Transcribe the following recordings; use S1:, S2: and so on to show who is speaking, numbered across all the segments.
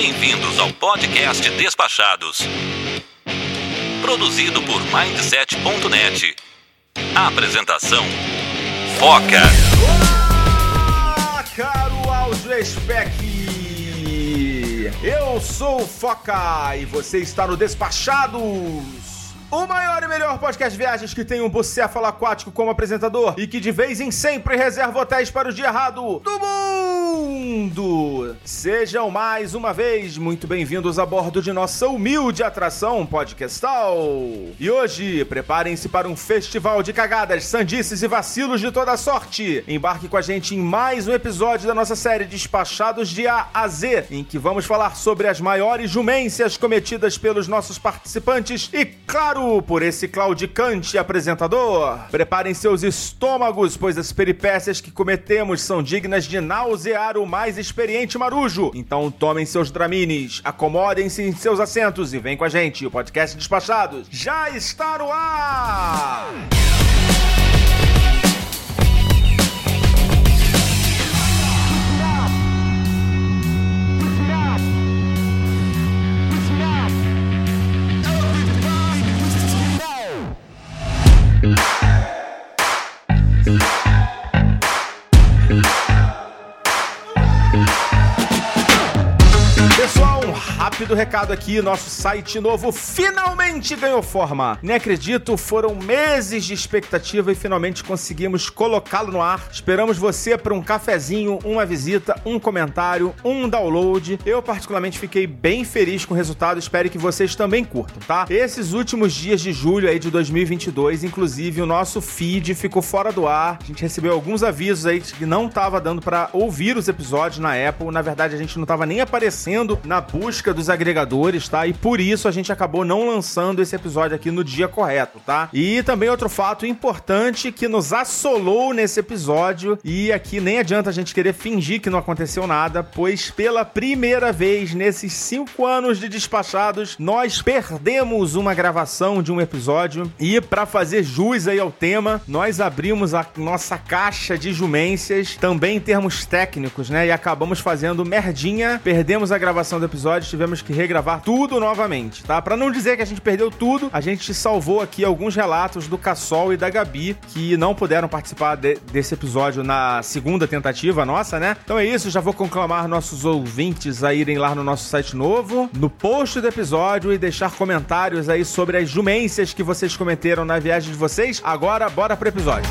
S1: Bem-vindos ao podcast Despachados. Produzido por Mindset.net. Apresentação: Foca.
S2: Olá, caro áudio spec. Eu sou o Foca e você está no Despachados. O maior e melhor podcast viagens que tem um bucéfalo aquático como apresentador e que de vez em sempre reserva hotéis para o dia errado do mundo. Sejam mais uma vez muito bem-vindos a bordo de nossa humilde atração podcastal. E hoje, preparem-se para um festival de cagadas, sandices e vacilos de toda sorte. Embarque com a gente em mais um episódio da nossa série Despachados de A a Z, em que vamos falar sobre as maiores jumências cometidas pelos nossos participantes e, claro, por esse claudicante apresentador. Preparem seus estômagos, pois as peripécias que cometemos são dignas de o mais experiente marujo. Então tomem seus dramines, acomodem-se em seus assentos e vem com a gente. O podcast Despachados já está no ar! Rápido recado aqui, nosso site novo finalmente ganhou forma. Nem acredito, foram meses de expectativa e finalmente conseguimos colocá-lo no ar. Esperamos você para um cafezinho, uma visita, um comentário, um download. Eu particularmente fiquei bem feliz com o resultado, espero que vocês também curtam, tá? Esses últimos dias de julho aí de 2022, inclusive o nosso feed ficou fora do ar. A gente recebeu alguns avisos aí que não tava dando para ouvir os episódios na Apple. Na verdade, a gente não tava nem aparecendo na busca dos agregadores, tá? E por isso a gente acabou não lançando esse episódio aqui no dia correto, tá? E também outro fato importante que nos assolou nesse episódio, e aqui nem adianta a gente querer fingir que não aconteceu nada, pois pela primeira vez nesses cinco anos de despachados, nós perdemos uma gravação de um episódio, e para fazer jus aí ao tema, nós abrimos a nossa caixa de jumências, também em termos técnicos, né? E acabamos fazendo merdinha, perdemos a gravação do episódio, tivemos que regravar tudo novamente, tá? Para não dizer que a gente perdeu tudo, a gente salvou aqui alguns relatos do Cassol e da Gabi que não puderam participar de, desse episódio na segunda tentativa nossa, né? Então é isso, já vou conclamar nossos ouvintes a irem lá no nosso site novo, no post do episódio e deixar comentários aí sobre as jumências que vocês cometeram na viagem de vocês. Agora, bora pro episódio.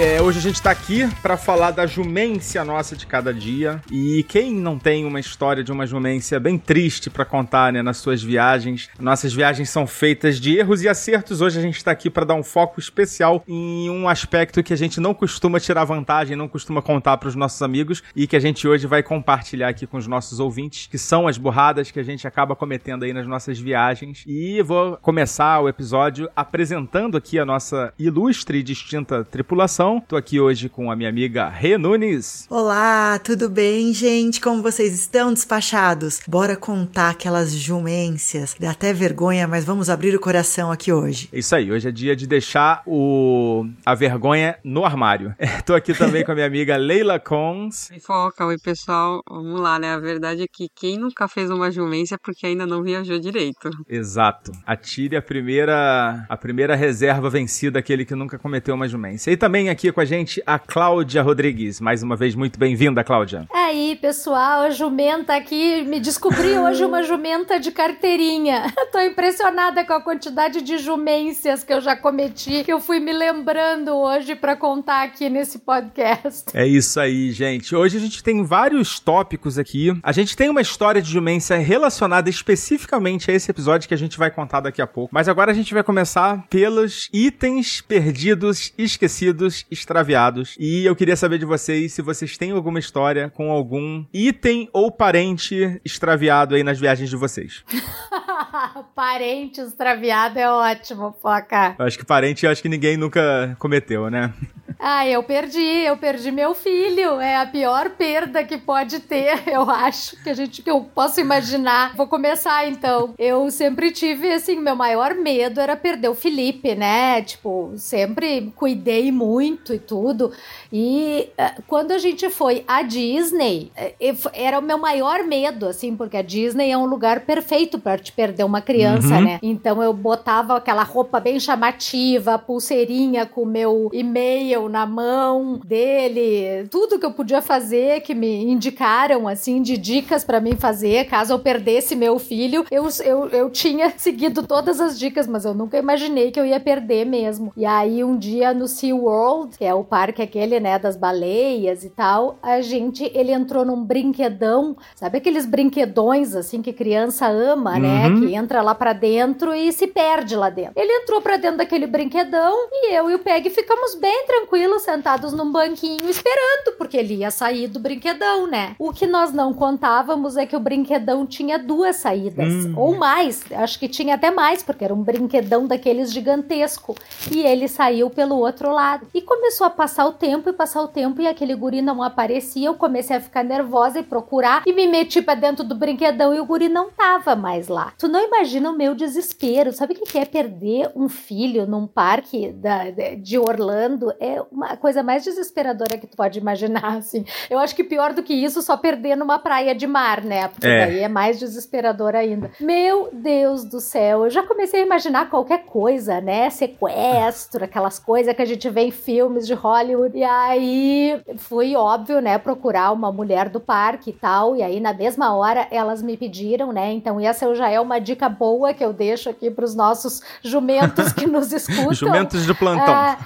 S2: é, hoje a gente tá aqui para falar da jumência nossa de cada dia. E quem não tem uma história de uma jumência bem triste para contar, né, nas suas viagens? Nossas viagens são feitas de erros e acertos. Hoje a gente tá aqui para dar um foco especial em um aspecto que a gente não costuma tirar vantagem, não costuma contar para os nossos amigos e que a gente hoje vai compartilhar aqui com os nossos ouvintes, que são as burradas que a gente acaba cometendo aí nas nossas viagens. E vou começar o episódio apresentando aqui a nossa ilustre e distinta tripulação. Tô aqui hoje com a minha amiga Rê Nunes.
S3: Olá, tudo bem, gente? Como vocês estão despachados? Bora contar aquelas jumências. Dá até vergonha, mas vamos abrir o coração aqui hoje.
S2: Isso aí, hoje é dia de deixar o a vergonha no armário. Tô aqui também com a minha amiga Leila Cons.
S4: Oi, Foca, oi pessoal. Vamos lá, né? A verdade é que quem nunca fez uma jumência é porque ainda não viajou direito.
S2: Exato. Atire a primeira a primeira reserva vencida, aquele que nunca cometeu uma jumência. E também aqui com a gente a Cláudia Rodrigues. Mais uma vez, muito bem-vinda, Cláudia.
S5: Aí, pessoal, a jumenta aqui, me descobri hoje uma jumenta de carteirinha. Tô impressionada com a quantidade de jumências que eu já cometi, que eu fui me lembrando hoje para contar aqui nesse podcast.
S2: É isso aí, gente. Hoje a gente tem vários tópicos aqui. A gente tem uma história de jumência relacionada especificamente a esse episódio que a gente vai contar daqui a pouco. Mas agora a gente vai começar pelos itens perdidos, esquecidos extraviados. E eu queria saber de vocês se vocês têm alguma história com algum item ou parente extraviado aí nas viagens de vocês.
S5: parente extraviado é ótimo, foca.
S2: Eu acho que parente, eu acho que ninguém nunca cometeu, né?
S5: Ah, eu perdi, eu perdi meu filho. É a pior perda que pode ter, eu acho, que a gente que eu posso imaginar. Vou começar então. Eu sempre tive assim, meu maior medo era perder o Felipe, né? Tipo, sempre cuidei muito e tudo. E uh, quando a gente foi à Disney, uh, era o meu maior medo, assim, porque a Disney é um lugar perfeito para te perder uma criança, uhum. né? Então eu botava aquela roupa bem chamativa, pulseirinha com o meu e-mail na mão dele, tudo que eu podia fazer que me indicaram, assim, de dicas para mim fazer, caso eu perdesse meu filho, eu, eu, eu tinha seguido todas as dicas, mas eu nunca imaginei que eu ia perder mesmo. E aí um dia no Sea World, que é o parque aquele, né, das baleias e tal, a gente, ele entrou num brinquedão, sabe aqueles brinquedões, assim, que criança ama, né, uhum. que entra lá para dentro e se perde lá dentro. Ele entrou para dentro daquele brinquedão e eu e o Peg ficamos bem tranquilos, sentados num banquinho esperando, porque ele ia sair do brinquedão, né? O que nós não contávamos é que o brinquedão tinha duas saídas, hum. ou mais, acho que tinha até mais, porque era um brinquedão daqueles gigantesco. E ele saiu pelo outro lado. E começou a passar o tempo e passar o tempo e aquele guri não aparecia. Eu comecei a ficar nervosa e procurar e me meti pra dentro do brinquedão e o guri não tava mais lá. Tu não imagina o meu desespero. Sabe o que é perder um filho num parque da, de Orlando? É uma coisa mais desesperadora que tu pode imaginar, assim. Eu acho que pior do que isso, só perder numa praia de mar, né? Porque é. daí é mais desesperador ainda. Meu Deus do céu, eu já comecei a imaginar qualquer coisa, né? Sequestro, aquelas coisas que a gente vê em filmes de Hollywood. E aí fui, óbvio, né, procurar uma mulher do parque e tal. E aí, na mesma hora, elas me pediram, né? Então, essa já é uma dica boa que eu deixo aqui para os nossos jumentos que nos escutam.
S2: jumentos de plantão.
S5: É,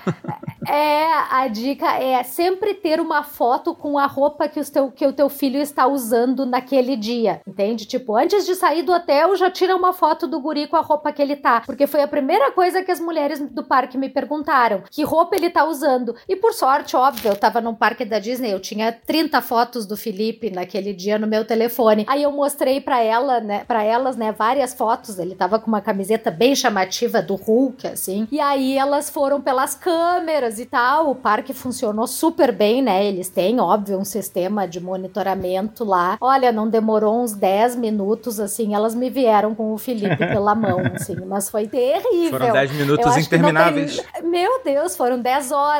S5: é, a dica é sempre ter uma foto com a roupa que o teu, que o teu filho está usando naquele dia, entende? Tipo, antes de sair do hotel, já tira uma foto do guri com a roupa que ele tá, porque foi a primeira coisa que as mulheres do parque me perguntaram, que roupa ele tá usando. E por sorte, óbvio, eu tava num parque da Disney, eu tinha 30 fotos do Felipe naquele dia no meu telefone. Aí eu mostrei para ela, né, para elas, né, várias fotos, ele tava com uma camiseta bem chamativa do Hulk, assim. E aí elas foram pelas câmeras e tal, o parque funcionou super bem, né? Eles têm, óbvio, um sistema de monitoramento lá. Olha, não demorou uns 10 minutos, assim, elas me vieram com o Felipe pela mão, assim, mas foi terrível.
S2: Foram 10 minutos intermináveis.
S5: Tem... Meu Deus, foram 10 horas.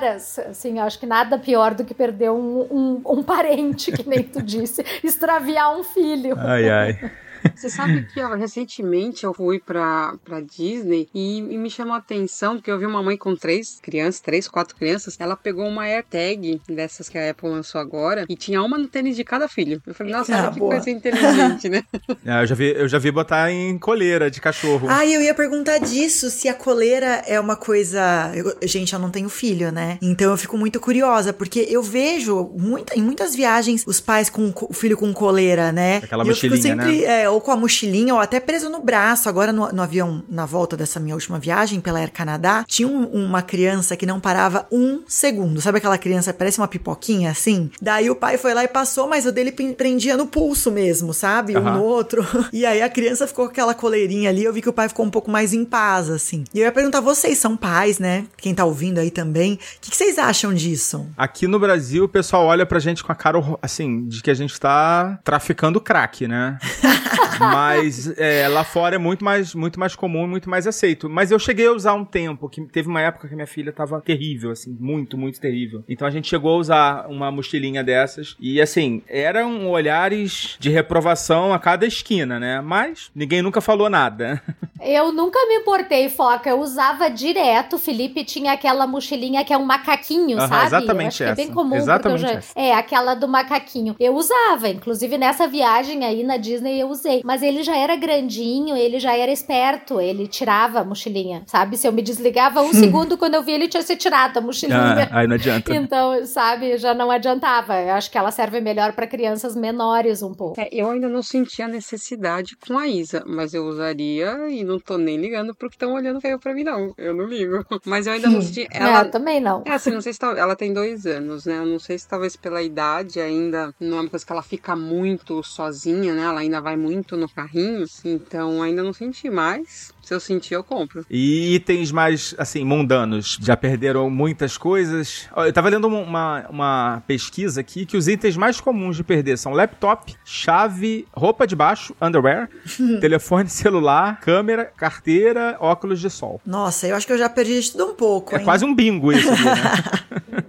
S5: Assim, eu acho que nada pior do que perder um, um, um parente, que nem tu disse, extraviar um filho.
S2: Ai, ai.
S4: Você sabe que, ó, recentemente eu fui pra, pra Disney e, e, me chamou a atenção porque eu vi uma mãe com três crianças, três, quatro crianças. Ela pegou uma AirTag dessas que a Apple lançou agora e tinha uma no tênis de cada filho. Eu falei, nossa, ah, que boa. coisa inteligente, né?
S2: Ah, eu, já vi, eu já vi botar em coleira de cachorro.
S3: Ah, eu ia perguntar disso, se a coleira é uma coisa. Eu, gente, eu não tenho filho, né? Então eu fico muito curiosa, porque eu vejo muita, em muitas viagens os pais com o filho com coleira, né?
S2: Aquela mochilinha, sempre,
S3: né? É, ou com a mochilinha, ou até preso no braço. Agora, no, no avião, na volta dessa minha última viagem pela Air Canadá, tinha um, uma criança que não parava um segundo. Sabe aquela criança, parece uma pipoquinha assim? Daí o pai foi lá e passou, mas o dele prendia no pulso mesmo, sabe? Um no outro. E aí a criança ficou com aquela coleirinha ali. Eu vi que o pai ficou um pouco mais em paz, assim. E eu ia perguntar, vocês são pais, né? Quem tá ouvindo aí também. O que, que vocês acham disso?
S2: Aqui no Brasil, o pessoal olha pra gente com a cara, assim, de que a gente tá traficando crack, né? Mas é, lá fora é muito mais, muito mais comum e muito mais aceito. Mas eu cheguei a usar um tempo, que teve uma época que minha filha tava terrível, assim, muito, muito terrível. Então a gente chegou a usar uma mochilinha dessas. E assim, eram olhares de reprovação a cada esquina, né? Mas ninguém nunca falou nada.
S5: Eu nunca me importei, Foca. Eu usava direto. O Felipe tinha aquela mochilinha que é um macaquinho,
S2: uhum,
S5: sabe?
S2: Exatamente essa.
S5: é bem comum.
S2: Exatamente
S5: já... É, aquela do macaquinho. Eu usava. Inclusive, nessa viagem aí na Disney, eu usei. Mas ele já era grandinho, ele já era esperto, ele tirava a mochilinha, sabe? Se eu me desligava um segundo, quando eu vi ele tinha se tirado a mochilinha.
S2: Ah, aí não adianta.
S5: Então, sabe, já não adiantava. Eu acho que ela serve melhor para crianças menores um pouco.
S4: É, eu ainda não senti a necessidade com a Isa, mas eu usaria e não tô nem ligando pro que estão olhando feio pra mim, não. Eu não ligo. Mas eu ainda não senti. Ela,
S5: É, eu também não.
S4: É assim, não sei se tá- ela tem dois anos, né? Eu não sei se talvez pela idade ainda não é uma coisa que ela fica muito sozinha, né? Ela ainda vai muito no carrinho. Então ainda não senti mais. Se eu sentir, eu compro.
S2: E itens mais, assim, mundanos. Já perderam muitas coisas. Eu tava lendo uma, uma pesquisa aqui que os itens mais comuns de perder são laptop, chave, roupa de baixo, underwear, telefone celular, câmera, carteira, óculos de sol.
S3: Nossa, eu acho que eu já perdi de tudo um pouco,
S2: É
S3: hein?
S2: quase um bingo isso aqui, né?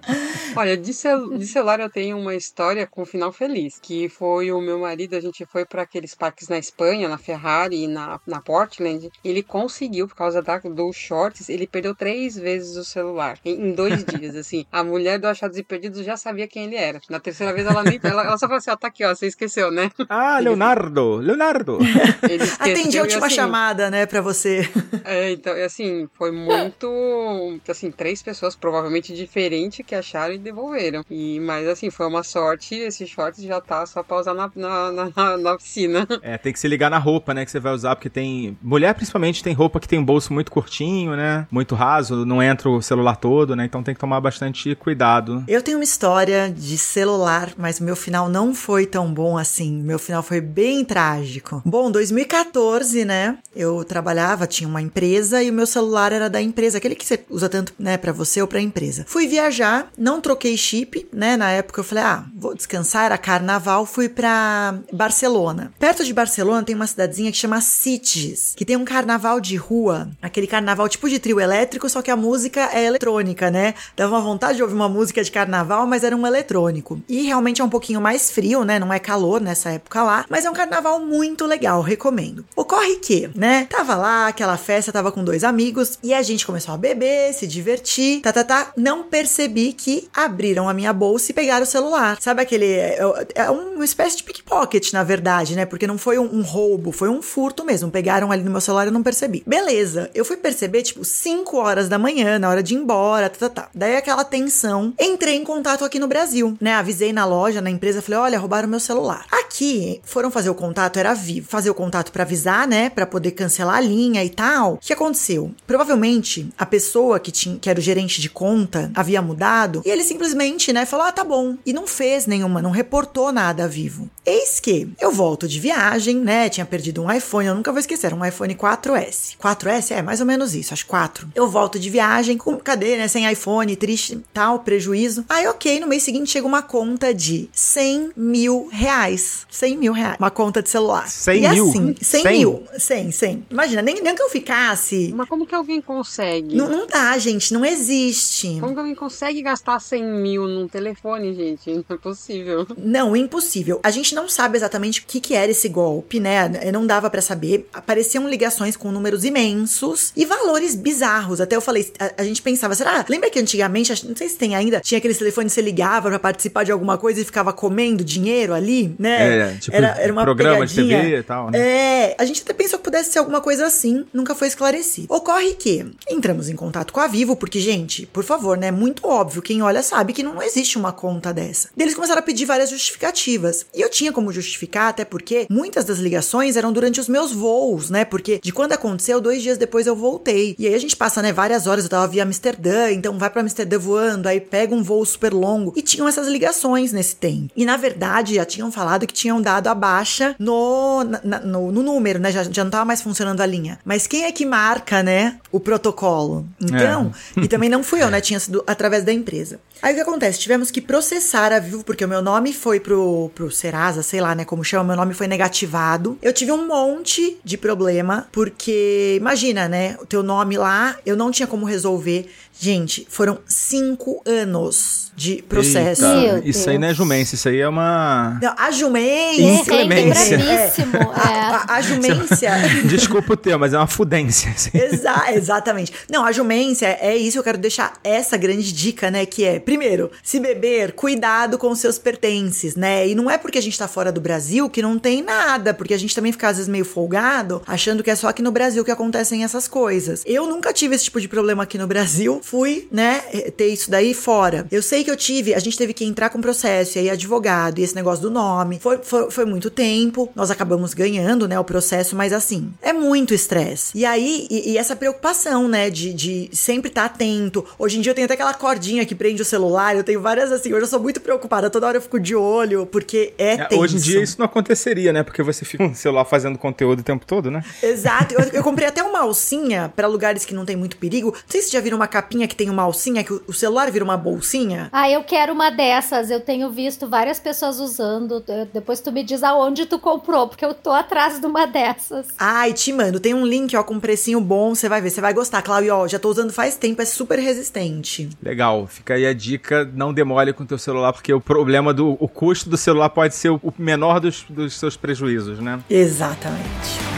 S4: Olha, de, cel de celular eu tenho uma história com um final feliz. Que foi o meu marido, a gente foi para aqueles parques na Espanha, na Ferrari e na, na Portland. Ele conseguiu, por causa da, dos shorts, ele perdeu três vezes o celular. Em, em dois dias, assim. A mulher do Achados e Perdidos já sabia quem ele era. Na terceira vez ela nem. Ela, ela só falou assim: ó, tá aqui, ó, você esqueceu, né?
S2: Ah, Leonardo! Leonardo!
S4: Ele esqueceu,
S3: Atendi a
S4: e,
S3: última
S4: assim,
S3: chamada, né, pra você.
S4: É, então, e assim, foi muito. Assim, três pessoas provavelmente diferentes que acharam e devolveram. E, mas, assim, foi uma sorte. Esse short já tá só pra usar na, na, na, na piscina.
S2: É, tem que se ligar na roupa, né, que você vai usar, porque tem... Mulher, principalmente, tem roupa que tem um bolso muito curtinho, né, muito raso, não entra o celular todo, né, então tem que tomar bastante cuidado.
S3: Eu tenho uma história de celular, mas meu final não foi tão bom assim. Meu final foi bem trágico. Bom, 2014, né? Eu trabalhava, tinha uma empresa e o meu celular era da empresa, aquele que você usa tanto, né, pra você ou pra empresa. Fui viajar, não troquei chip, né? Na época eu falei, ah, vou descansar, era carnaval, fui pra Barcelona. Perto de Barcelona tem uma cidadezinha que chama Sitges, que tem um carnaval de rua, aquele carnaval tipo de trio elétrico, só que a música é eletrônica, né? Dava uma vontade de ouvir uma música de carnaval, mas era um eletrônico. E realmente é um pouquinho mais frio, né? Não é calor nessa época lá, mas é um carnaval muito legal, recomendo. Ocorre que, né? Tava lá, aquela festa, tava com dois amigos e a gente começou a beber, se divertir, tá, tá, tá. Não percebi que abriram a minha bolsa e pegaram o celular. Sabe aquele. É, é uma espécie de pickpocket, na verdade, né? Porque não foi um, um roubo, foi um furto mesmo. Pegaram ali no meu celular e não percebi. Beleza, eu fui perceber, tipo, 5 horas da manhã, na hora de ir embora, tá, tá, tá. Daí aquela tensão. Entrei em contato aqui no Brasil, né? Avisei na loja, na empresa, falei: olha, roubaram meu celular. Aqui, foram fazer o contato, era vivo. Fazer o contato pra avisar, né? Pra poder cancelar a linha e tal. O que aconteceu? Provavelmente, a pessoa que, tinha, que era o gerente de conta havia mudado e ele simplesmente, né, falou: ah, tá bom. E não fez nenhuma, não reportou nada a vivo. Eis que eu volto de viagem, né? Tinha perdido um iPhone, eu nunca vou esquecer, era um iPhone 4S. 4S é mais ou menos isso, acho 4. Eu volto de viagem, com cadê, né? Sem iPhone, triste, tal, prejuízo. Aí, ok, no mês seguinte chega uma conta de 100 mil reais. 100 mil reais. Uma conta de celular.
S2: 100
S3: e
S2: mil?
S3: assim, 100,
S2: 100?
S3: mil. 100, 100. Imagina, nem, nem que eu ficasse.
S4: Mas como que alguém consegue?
S3: Não, não dá, gente, não existe.
S4: Como que alguém consegue gastar 100 mil num telefone, gente? Não é possível.
S3: Não, impossível. A gente não sabe exatamente o que, que era esse golpe, né? Não dava pra saber. Apareciam ligações com números imensos e valores bizarros. Até eu falei, a, a gente pensava, será? Lembra que antigamente, não sei se tem ainda, tinha aquele telefone que você ligava pra participar de alguma coisa e ficava comendo dinheiro ali, né?
S2: É, tipo, programa de
S3: pegadinha.
S2: TV e tal, né?
S3: É, a gente até pensou que pudesse ser alguma coisa assim, nunca foi esclarecido. Ocorre que entramos em contato com a Vivo, porque, gente, por favor, né? Muito óbvio, quem olha sabe que não existe uma conta dessa. Eles começaram a pedir várias justificativas. E eu tinha como justificar, até porque muitas das ligações eram durante os meus voos, né? Porque de quando aconteceu, dois dias depois eu voltei. E aí a gente passa, né, várias horas, eu tava via Amsterdã, então vai pra Amsterdã voando, aí pega um voo super longo. E tinham essas ligações nesse tempo. E na verdade, já tinham falado que tinham dado a baixa no, na- no, no número, né? Já, já não tava mais funcionando a linha. Mas quem é que marca, né, o protocolo? Então, e também não fui eu, né? Tinha sido através da empresa. Aí o que acontece? Tivemos que processar a Vivo, porque o meu nome foi pro, pro Serasa, sei lá, né? Como chama, meu nome foi negativado. Eu tive um monte de problema, porque imagina, né? O teu nome lá, eu não tinha como resolver. Gente, foram cinco anos de processo.
S2: Eita, isso aí não é jumência, isso aí é uma.
S3: Não, a jumência.
S2: Inclemência.
S5: É, bravíssimo.
S3: A,
S5: É.
S3: a- a jumência.
S2: Desculpa o termo, mas é uma fudência. assim.
S3: Exa exatamente. Não, a jumência é isso, eu quero deixar essa grande dica, né? Que é, primeiro, se beber, cuidado com os seus pertences, né? E não é porque a gente tá fora do Brasil que não tem nada, porque a gente também fica às vezes meio folgado, achando que é só aqui no Brasil que acontecem essas coisas. Eu nunca tive esse tipo de problema aqui no Brasil, fui, né, ter isso daí fora. Eu sei que eu tive, a gente teve que entrar com processo, e aí advogado, e esse negócio do nome. Foi, foi, foi muito tempo, nós acabamos ganhando, né, o processo, mas assim, é muito estresse. E aí, e, e essa preocupação, né, de, de sempre estar atento. Hoje em dia eu tenho até aquela cordinha que prende o celular, eu tenho várias assim, hoje eu sou muito preocupada, toda hora eu fico de olho, porque é,
S2: É,
S3: tenso.
S2: Hoje em dia isso não aconteceria, né? Porque você fica no celular fazendo conteúdo o tempo todo, né?
S3: Exato. Eu, eu comprei até uma alcinha pra lugares que não tem muito perigo. Não sei se já viram uma capinha que tem uma alcinha, que o, celular vira uma bolsinha.
S5: Ah, eu quero uma dessas. Eu tenho visto várias pessoas usando. Depois tu me diz aonde tu comprou, porque eu tô atrás de uma dessas.
S3: Ai, te mando. Tem um link, ó, com um precinho bom. Você vai ver, você vai gostar. Cláudio, ó, já tô usando faz tempo, é super resistente.
S2: Legal, fica aí a dica, não demole com o teu celular, porque o problema do o custo do celular pode ser o, o menor dos, dos seus prejuízos, né?
S3: Exatamente.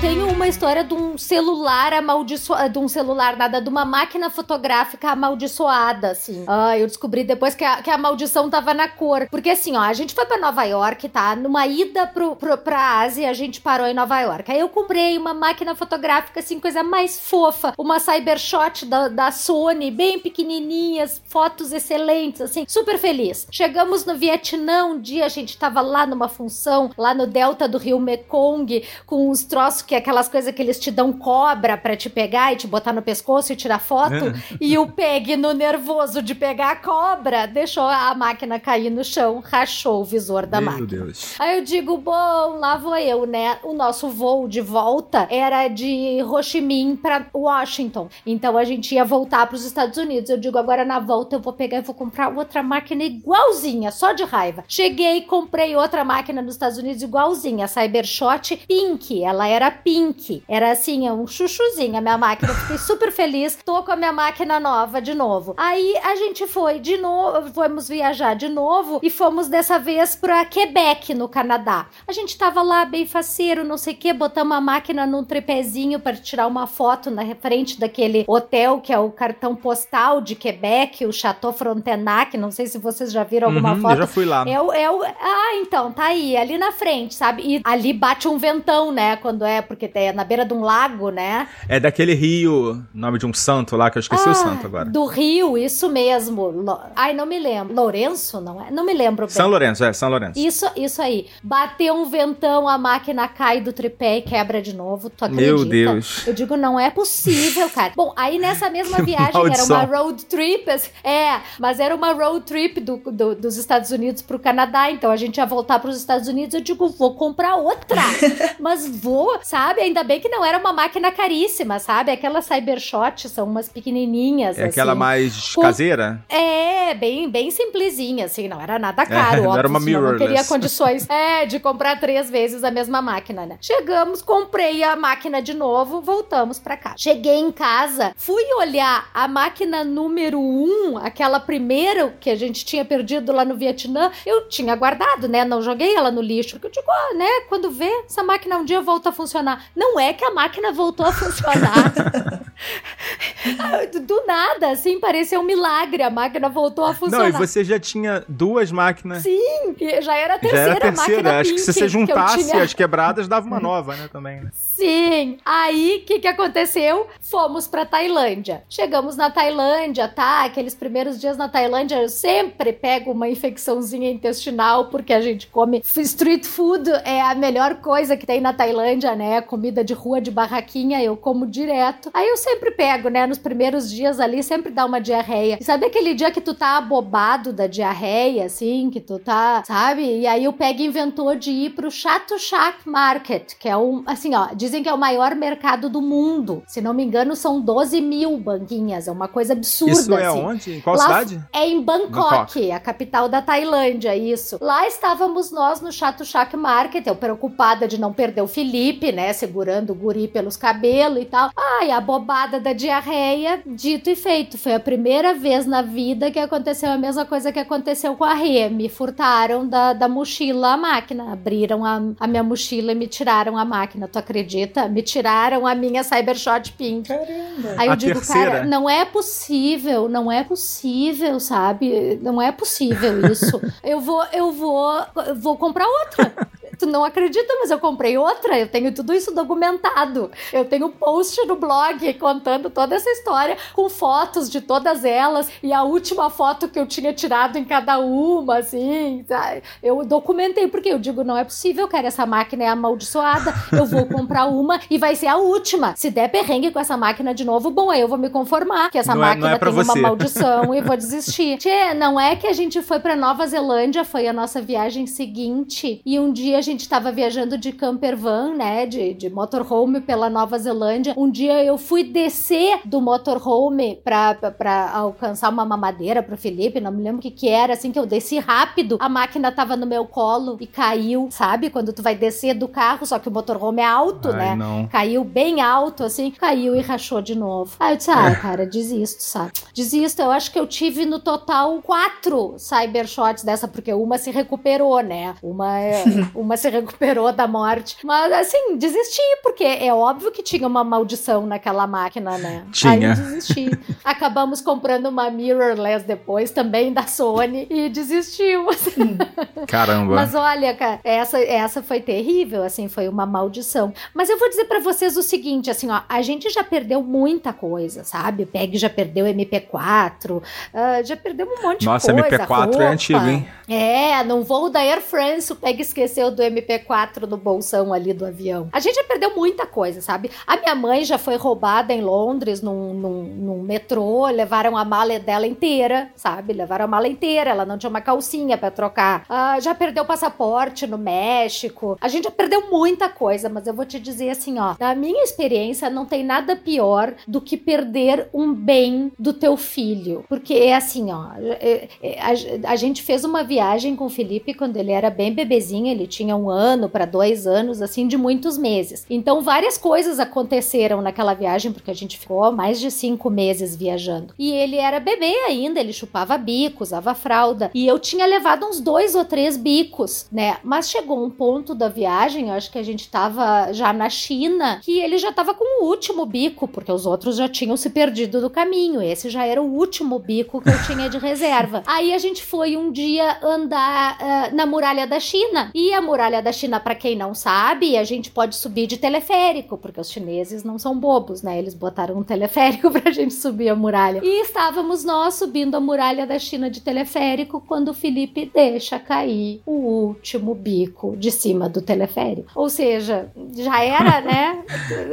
S5: Tenho história de um celular amaldiçoado, de um celular nada, de uma máquina fotográfica amaldiçoada, assim. Ah, eu descobri depois que a, que a maldição tava na cor. Porque assim, ó, a gente foi pra Nova York, tá? Numa ida pro, pro, pra Ásia, a gente parou em Nova York. Aí eu comprei uma máquina fotográfica, assim, coisa mais fofa. Uma Cybershot da, da Sony, bem pequenininhas, fotos excelentes, assim, super feliz. Chegamos no Vietnã, um dia a gente tava lá numa função, lá no delta do rio Mekong, com uns troços que é aquelas coisas que eles te dão cobra pra te pegar e te botar no pescoço e tirar foto. e o Peg, no nervoso de pegar a cobra, deixou a máquina cair no chão, rachou o visor da
S2: Meu
S5: máquina.
S2: Deus.
S5: Aí eu digo, bom, lá vou eu, né? O nosso voo de volta era de Ho Chi Minh pra Washington. Então a gente ia voltar pros Estados Unidos. Eu digo, agora na volta eu vou pegar e vou comprar outra máquina igualzinha, só de raiva. Cheguei, comprei outra máquina nos Estados Unidos igualzinha, a Cybershot Pink. Ela era pink. Era assim, um chuchuzinho a minha máquina. Eu Fiquei super feliz. Tô com a minha máquina nova de novo. Aí a gente foi de novo, fomos viajar de novo e fomos dessa vez pra Quebec, no Canadá. A gente tava lá bem faceiro, não sei o que, botamos a máquina num tripézinho para tirar uma foto na frente daquele hotel que é o cartão postal de Quebec, o Chateau Frontenac. Não sei se vocês já viram alguma
S2: Uhum,
S5: foto.
S2: eu já fui lá.
S5: É o, é o- ah, então, tá aí, ali na frente, sabe? E ali bate um ventão, né? Quando é, porque é na beira de um lago, né?
S2: É daquele rio, nome de um santo lá, que eu esqueci o santo agora.
S5: Do Rio, isso mesmo. Ai, não me lembro. Lourenço, não é? Não me lembro bem.
S2: São Lourenço, é, São Lourenço.
S5: Isso, isso aí. Bateu um ventão, a máquina cai do tripé e quebra de novo. Tu acredita?
S2: Meu Deus.
S5: Eu digo, não é possível, cara. Bom, aí nessa mesma viagem era uma road trip. É, mas era uma road trip do, do- dos Estados Unidos pro Canadá. Então a gente ia voltar pros Estados Unidos. Eu digo, vou comprar outra. mas vou, sabe? Ainda bem que não era uma máquina caríssima, sabe? Aquelas Cybershot são umas pequenininhas.
S2: É aquela
S5: assim.
S2: mais
S5: Com-
S2: caseira?
S5: É, bem, bem simplesinha, assim, não era nada caro,
S2: É, não
S5: óbvio,
S2: era uma
S5: eu não teria
S2: mirrorless.
S5: condições é, de comprar três vezes a mesma máquina, né? Chegamos, comprei a máquina de novo, voltamos pra cá. Cheguei em casa, fui olhar a máquina número um, aquela primeira que a gente tinha perdido lá no Vietnã, eu tinha guardado, né? Não joguei ela no lixo, porque eu digo, ah, né? Quando vê, essa máquina um dia volta a funcionar. Não é que a máquina voltou a funcionar. Do nada, assim, parecia um milagre. A máquina voltou a
S2: Não,
S5: funcionar.
S2: e você já tinha duas máquinas.
S5: Sim, já era a
S2: já
S5: terceira,
S2: era a terceira.
S5: máquina
S2: Acho que se
S5: Pink
S2: você juntasse
S5: eu tinha.
S2: as quebradas, dava uma nova, né? Também. né?
S5: Sim. Aí, o que, que aconteceu? Fomos pra Tailândia. Chegamos na Tailândia, tá? Aqueles primeiros dias na Tailândia, eu sempre pego uma infecçãozinha intestinal, porque a gente come street food, é a melhor coisa que tem na Tailândia, né? Comida de rua, de barraquinha, eu como direto. Aí eu sempre pego, né? Nos primeiros dias ali, sempre dá uma diarreia. E sabe aquele dia que tu tá abobado da diarreia, assim, que tu tá, sabe? E aí o Peg inventou de ir pro Chato Shack Market, que é um, assim, ó, de dizem que é o maior mercado do mundo. Se não me engano, são 12 mil banquinhas. É uma coisa absurda.
S2: Isso é
S5: assim.
S2: onde? Em qual
S5: Lá
S2: cidade?
S5: É em Bangkok,
S2: Bangkok.
S5: a capital da Tailândia, isso. Lá estávamos nós no Chato Shack Market, eu preocupada de não perder o Felipe, né, segurando o guri pelos cabelos e tal. Ai, a bobada da diarreia, dito e feito. Foi a primeira vez na vida que aconteceu a mesma coisa que aconteceu com a Rê. Me furtaram da, da mochila a máquina, abriram a, a minha mochila e me tiraram a máquina, tu acredita? Me tiraram a minha Cybershot Pink.
S3: Caramba.
S5: Aí eu
S2: A
S5: digo,
S2: terceira?
S5: cara, não é possível, não é possível, sabe? Não é possível isso. eu vou, eu vou, eu vou comprar outra. Tu não acredita, mas eu comprei outra. Eu tenho tudo isso documentado. Eu tenho post no blog contando toda essa história com fotos de todas elas e a última foto que eu tinha tirado em cada uma, assim. tá? Eu documentei porque eu digo, não é possível, cara, essa máquina é amaldiçoada. Eu vou comprar uma e vai ser a última. Se der perrengue com essa máquina de novo, bom, aí eu vou me conformar que essa
S2: Não é-
S5: máquina
S2: é pra
S5: tem uma
S2: você.
S5: maldição e vou desistir. Tchê, não é que a gente foi pra Nova Zelândia, foi a nossa viagem seguinte, e um dia a gente tava viajando de camper van, né, de, de motorhome pela Nova Zelândia. Um dia eu fui descer do motorhome pra, pra, pra alcançar uma mamadeira pro Felipe, não me lembro o que que era, assim que eu desci rápido, a máquina tava no meu colo e caiu, sabe? Quando tu vai descer do carro, só que o motorhome é alto,
S2: Ai,
S5: né?
S2: não.
S5: Caiu bem alto, assim, caiu e rachou de novo. Aí eu disse, ah, cara, desisto, sabe? Desisto. Eu acho que eu tive no total quatro cybershots dessa, porque uma se recuperou, né? Uma, é- uma se recuperou da morte. Mas, assim, desisti, porque é óbvio que tinha uma maldição naquela máquina, né?
S2: Tinha.
S5: Aí desisti. Acabamos comprando uma mirrorless depois, também da Sony, e desistimos.
S2: Caramba.
S5: Mas olha, cara, essa, essa foi terrível, assim, foi uma maldição. Mas eu vou dizer pra vocês o seguinte, assim, ó, a gente já perdeu muita coisa, sabe? O Peg já perdeu MP4, ah, já perdeu um monte
S2: Nossa,
S5: de coisa.
S2: MP4 é
S5: roupa.
S2: antigo, hein?
S5: É, num voo da Air France, o Peg esqueceu do MP4 no bolsão ali do avião. A gente já perdeu muita coisa, sabe? A minha mãe já foi roubada em Londres, num, num, num metrô, levaram a mala dela inteira, sabe? Levaram a mala inteira, ela não tinha uma calcinha pra trocar. Ah, já perdeu o passaporte no México. A gente já perdeu muita coisa, mas eu vou te dizer assim, ó, na minha experiência, não tem nada pior do que perder um bem do teu filho. Porque é assim, ó, é- é- a, a gente fez uma viagem com o Felipe quando ele era bem bebezinho, ele tinha um ano para dois anos, assim, de muitos meses. Então, várias coisas aconteceram naquela viagem, porque a gente ficou mais de cinco meses viajando. E ele era bebê ainda, ele chupava bico, usava fralda. E eu tinha levado uns dois ou três bicos, né? Mas chegou um ponto da viagem, eu acho que a gente tava já na China, que ele já tava com o último bico, porque os outros já tinham se perdido do caminho. Esse já era o último bico que eu tinha de reserva. Aí a gente foi um dia andar ah, na muralha da China. E a muralha da China, pra quem não sabe, a gente pode subir de teleférico, porque os chineses não são bobos, né? Eles botaram um teleférico pra gente subir a muralha. E estávamos nós subindo a muralha da China de teleférico quando o Felipe deixa cair o último bico de cima do teleférico. Ou seja, já era, né?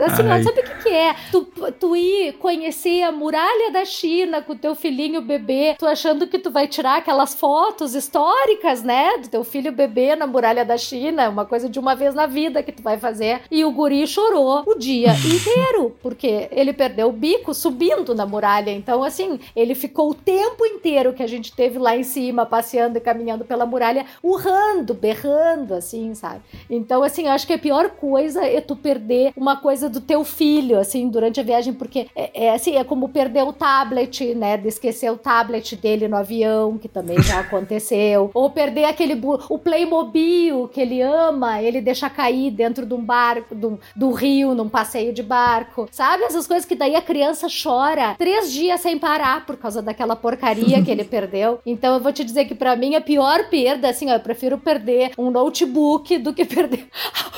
S5: Assim,
S2: Ai.
S5: sabe o que, que é? Tu, tu ir conhecer a muralha da China com o teu filhinho bebê, tu achando que tu vai tirar aquelas fotos históricas, né? Do teu filho bebê na muralha da China, uma coisa de uma vez na vida que tu vai fazer. E o guri chorou o dia inteiro, porque ele perdeu o bico subindo na muralha. Então, assim, ele ficou o tempo inteiro que a gente teve lá em cima, passeando e caminhando pela muralha, urrando, berrando, assim, sabe? Então, assim, eu acho que a pior coisa é tu perder uma coisa do teu filho, assim, durante a viagem, porque é, é assim, é como perder o tablet, né? De esquecer o tablet dele no avião, que também já aconteceu. Ou perder aquele o Playmobil que ele ama, ele deixa cair dentro de um barco, do, do rio, num passeio de barco. Sabe? Essas coisas que daí a criança chora três dias sem parar por causa daquela porcaria que ele perdeu. Então eu vou te dizer que pra mim a pior perda, assim, ó, eu prefiro perder um notebook do que perder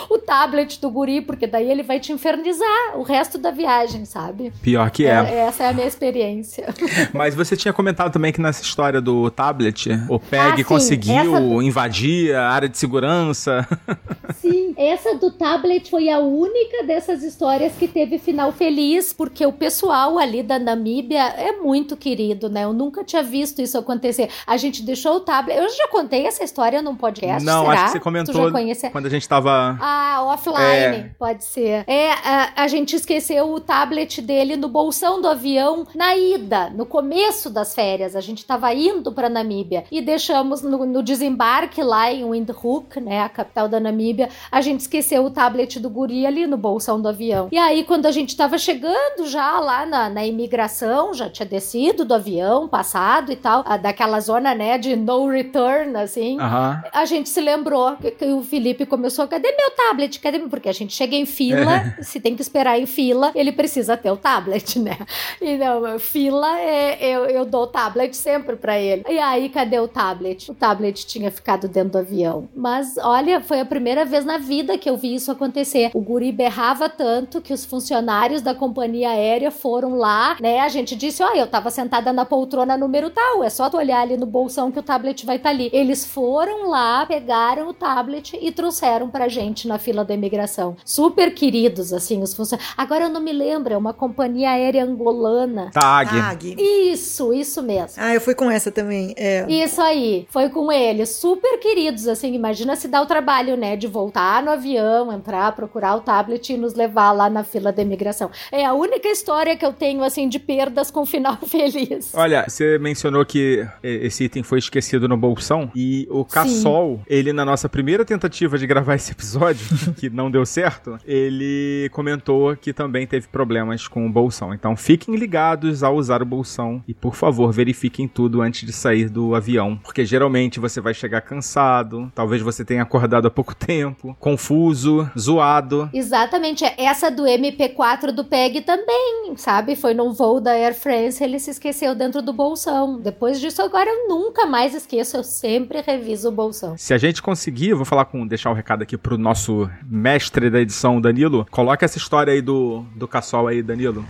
S5: o tablet do guri, porque daí ele vai te infernizar o resto da viagem, sabe?
S2: Pior que é.
S5: essa é a minha experiência.
S2: Mas você tinha comentado também que nessa história do tablet, o PEG
S5: Ah, sim,
S2: conseguiu
S5: essa-
S2: invadir a área de segurança criança.
S5: Sim, essa do tablet foi a única dessas histórias que teve final feliz, porque o pessoal ali da Namíbia é muito querido, né? Eu nunca tinha visto isso acontecer. A gente deixou o tablet. Eu já contei essa história num podcast.
S2: Não,
S5: será?
S2: acho que você comentou quando a gente tava.
S5: Ah, offline, é. pode ser. É, a, a gente esqueceu o tablet dele no bolsão do avião na ida, no começo das férias. A gente tava indo pra Namíbia e deixamos no, no desembarque lá em Windhoek, né, a capital da Namíbia, a gente esqueceu o tablet do guri ali no bolsão do avião. E aí, quando a gente tava chegando já lá na, na imigração, já tinha descido do avião, passado e tal, a, daquela zona, né, de no return, assim,
S2: Aham.
S5: a gente se lembrou que, que o Felipe começou, cadê meu tablet? Cadê meu? Porque a gente chega em fila, se tem que esperar em fila, ele precisa ter o tablet, né? Então, fila, é, eu, eu dou o tablet sempre pra ele. E aí, cadê o tablet? O tablet tinha ficado dentro do avião. Mas, olha, foi a primeira vez na vida que eu vi isso acontecer. O guri berrava tanto que os funcionários da companhia aérea foram lá, né? A gente disse, ó, eu tava sentada na poltrona número tal, é só tu olhar ali no bolsão que o tablet vai estar ali. Eles foram lá, pegaram o tablet e trouxeram pra gente na fila da imigração. Super queridos, assim, os funcionários. Agora eu não me lembro, é uma companhia aérea angolana.
S2: Tag.
S3: Tag.
S5: Isso, isso mesmo.
S3: Ah, eu fui com essa também. É.
S5: Isso aí, foi com eles, super queridos, assim, imagina se dá o trabalho, né, de voltar no avião, entrar, procurar o tablet e nos levar lá na fila da imigração. É a única história que eu tenho, assim, de perdas com final feliz.
S2: Olha, você mencionou que esse item foi esquecido no bolsão e o Cassol, ele na nossa primeira tentativa de gravar esse episódio, que não deu certo, ele comentou que também teve problemas com o bolsão. Então fiquem ligados ao usar o bolsão e por favor verifiquem tudo antes de sair do avião, porque geralmente você vai chegar cansado, talvez você tenha acordado há pouco tempo, confuso, zoado.
S5: Exatamente, essa do MP4 do PEG também, sabe? Foi num voo da Air France, ele se esqueceu dentro do bolsão. Depois disso, agora eu nunca mais esqueço, eu sempre reviso o bolsão.
S2: Se a gente conseguir, eu vou falar com, deixar o um recado aqui pro nosso mestre da edição, Danilo. Coloca essa história aí do, do Cassol aí, Danilo.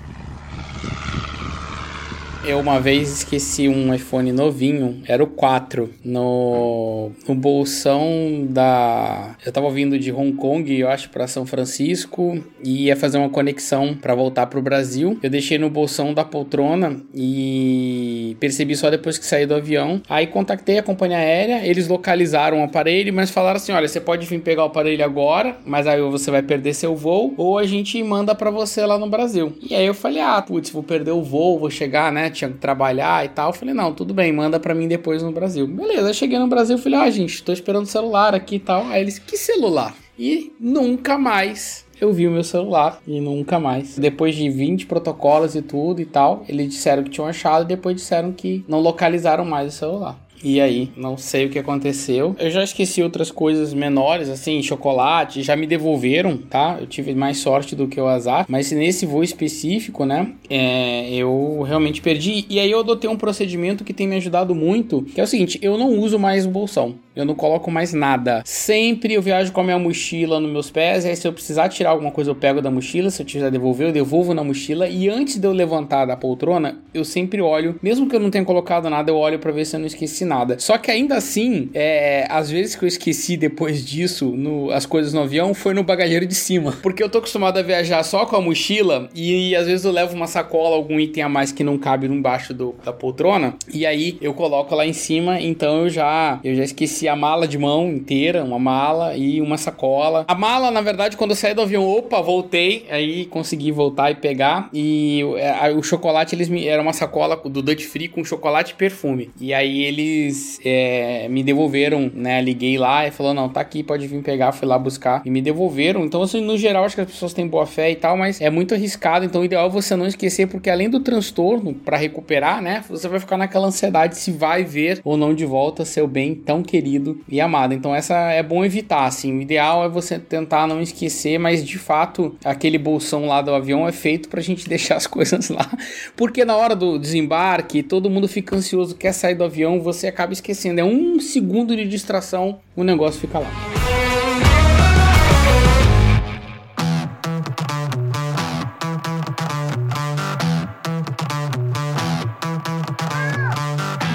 S6: Eu uma vez esqueci um iPhone novinho, era o 4, no, no bolsão da. Eu tava vindo de Hong Kong, eu acho, para São Francisco, e ia fazer uma conexão para voltar pro Brasil. Eu deixei no bolsão da poltrona e percebi só depois que saí do avião. Aí contactei a companhia aérea, eles localizaram o aparelho, mas falaram assim: olha, você pode vir pegar o aparelho agora, mas aí você vai perder seu voo, ou a gente manda para você lá no Brasil. E aí eu falei: ah, putz, vou perder o voo, vou chegar, né? Tinha que trabalhar e tal. Eu falei, não, tudo bem, manda pra mim depois no Brasil. Beleza, eu cheguei no Brasil, falei, ah, gente, tô esperando o celular aqui e tal. Aí eles, que celular? E nunca mais eu vi o meu celular e nunca mais. Depois de 20 protocolos e tudo e tal, eles disseram que tinham achado e depois disseram que não localizaram mais o celular. E aí, não sei o que aconteceu. Eu já esqueci outras coisas menores, assim, chocolate, já me devolveram, tá? Eu tive mais sorte do que o azar. Mas nesse voo específico, né? É, eu realmente perdi. E aí eu adotei um procedimento que tem me ajudado muito, que é o seguinte: eu não uso mais o bolsão. Eu não coloco mais nada. Sempre eu viajo com a minha mochila nos meus pés. E aí, se eu precisar tirar alguma coisa, eu pego da mochila. Se eu precisar devolver, eu devolvo na mochila. E antes de eu levantar da poltrona, eu sempre olho. Mesmo que eu não tenha colocado nada, eu olho para ver se eu não esqueci nada. Só que ainda assim, é, às vezes que eu esqueci depois disso, no, as coisas no avião, foi no bagageiro de cima. Porque eu tô acostumado a viajar só com a mochila. E, e às vezes eu levo uma sacola, algum item a mais que não cabe embaixo do, da poltrona. E aí eu coloco lá em cima. Então eu já, eu já esqueci a mala de mão inteira, uma mala e uma sacola. A mala, na verdade, quando eu saí do avião, opa, voltei, aí consegui voltar e pegar. E é, o chocolate, eles me. Era uma sacola do Dutch Free com chocolate e perfume. E aí eles é, me devolveram, né? Liguei lá e falou: não, tá aqui, pode vir pegar. Fui lá buscar e me devolveram. Então, assim, no geral, acho que as pessoas têm boa fé e tal, mas é muito arriscado. Então, o ideal é você não esquecer, porque além do transtorno para recuperar, né? Você vai ficar naquela ansiedade se vai ver ou não de volta seu bem tão querido e amado. Então essa é bom evitar, assim. O ideal é você tentar não esquecer, mas de fato aquele bolsão lá do avião é feito pra gente deixar as coisas lá. Porque na hora do desembarque, todo mundo fica ansioso, quer sair do avião, você acaba esquecendo. É um segundo de distração, o negócio fica lá.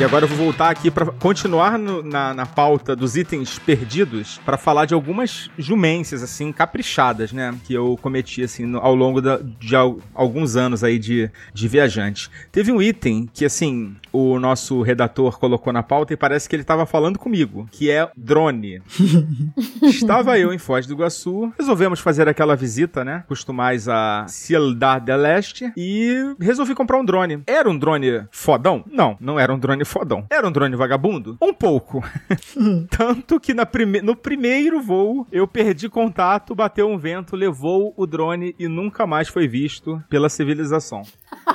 S2: E agora eu vou voltar aqui pra continuar no- na, na pauta dos itens perdidos pra falar de algumas jumências, assim, caprichadas, né? Que eu cometi, assim, no- ao longo da- de al- alguns anos aí de, de viajante. Teve um item que, assim, o nosso redator colocou na pauta e parece que ele tava falando comigo, que é drone. Estava eu em Foz do Iguaçu, resolvemos fazer aquela visita, né? Costumais a Ciudad del Este e resolvi comprar um drone. Era um drone fodão? Não, não era um drone fodão. Era um drone vagabundo? Um pouco. Tanto que prime no primeiro voo eu perdi contato, bateu um vento, levou o drone e nunca mais foi visto pela civilização.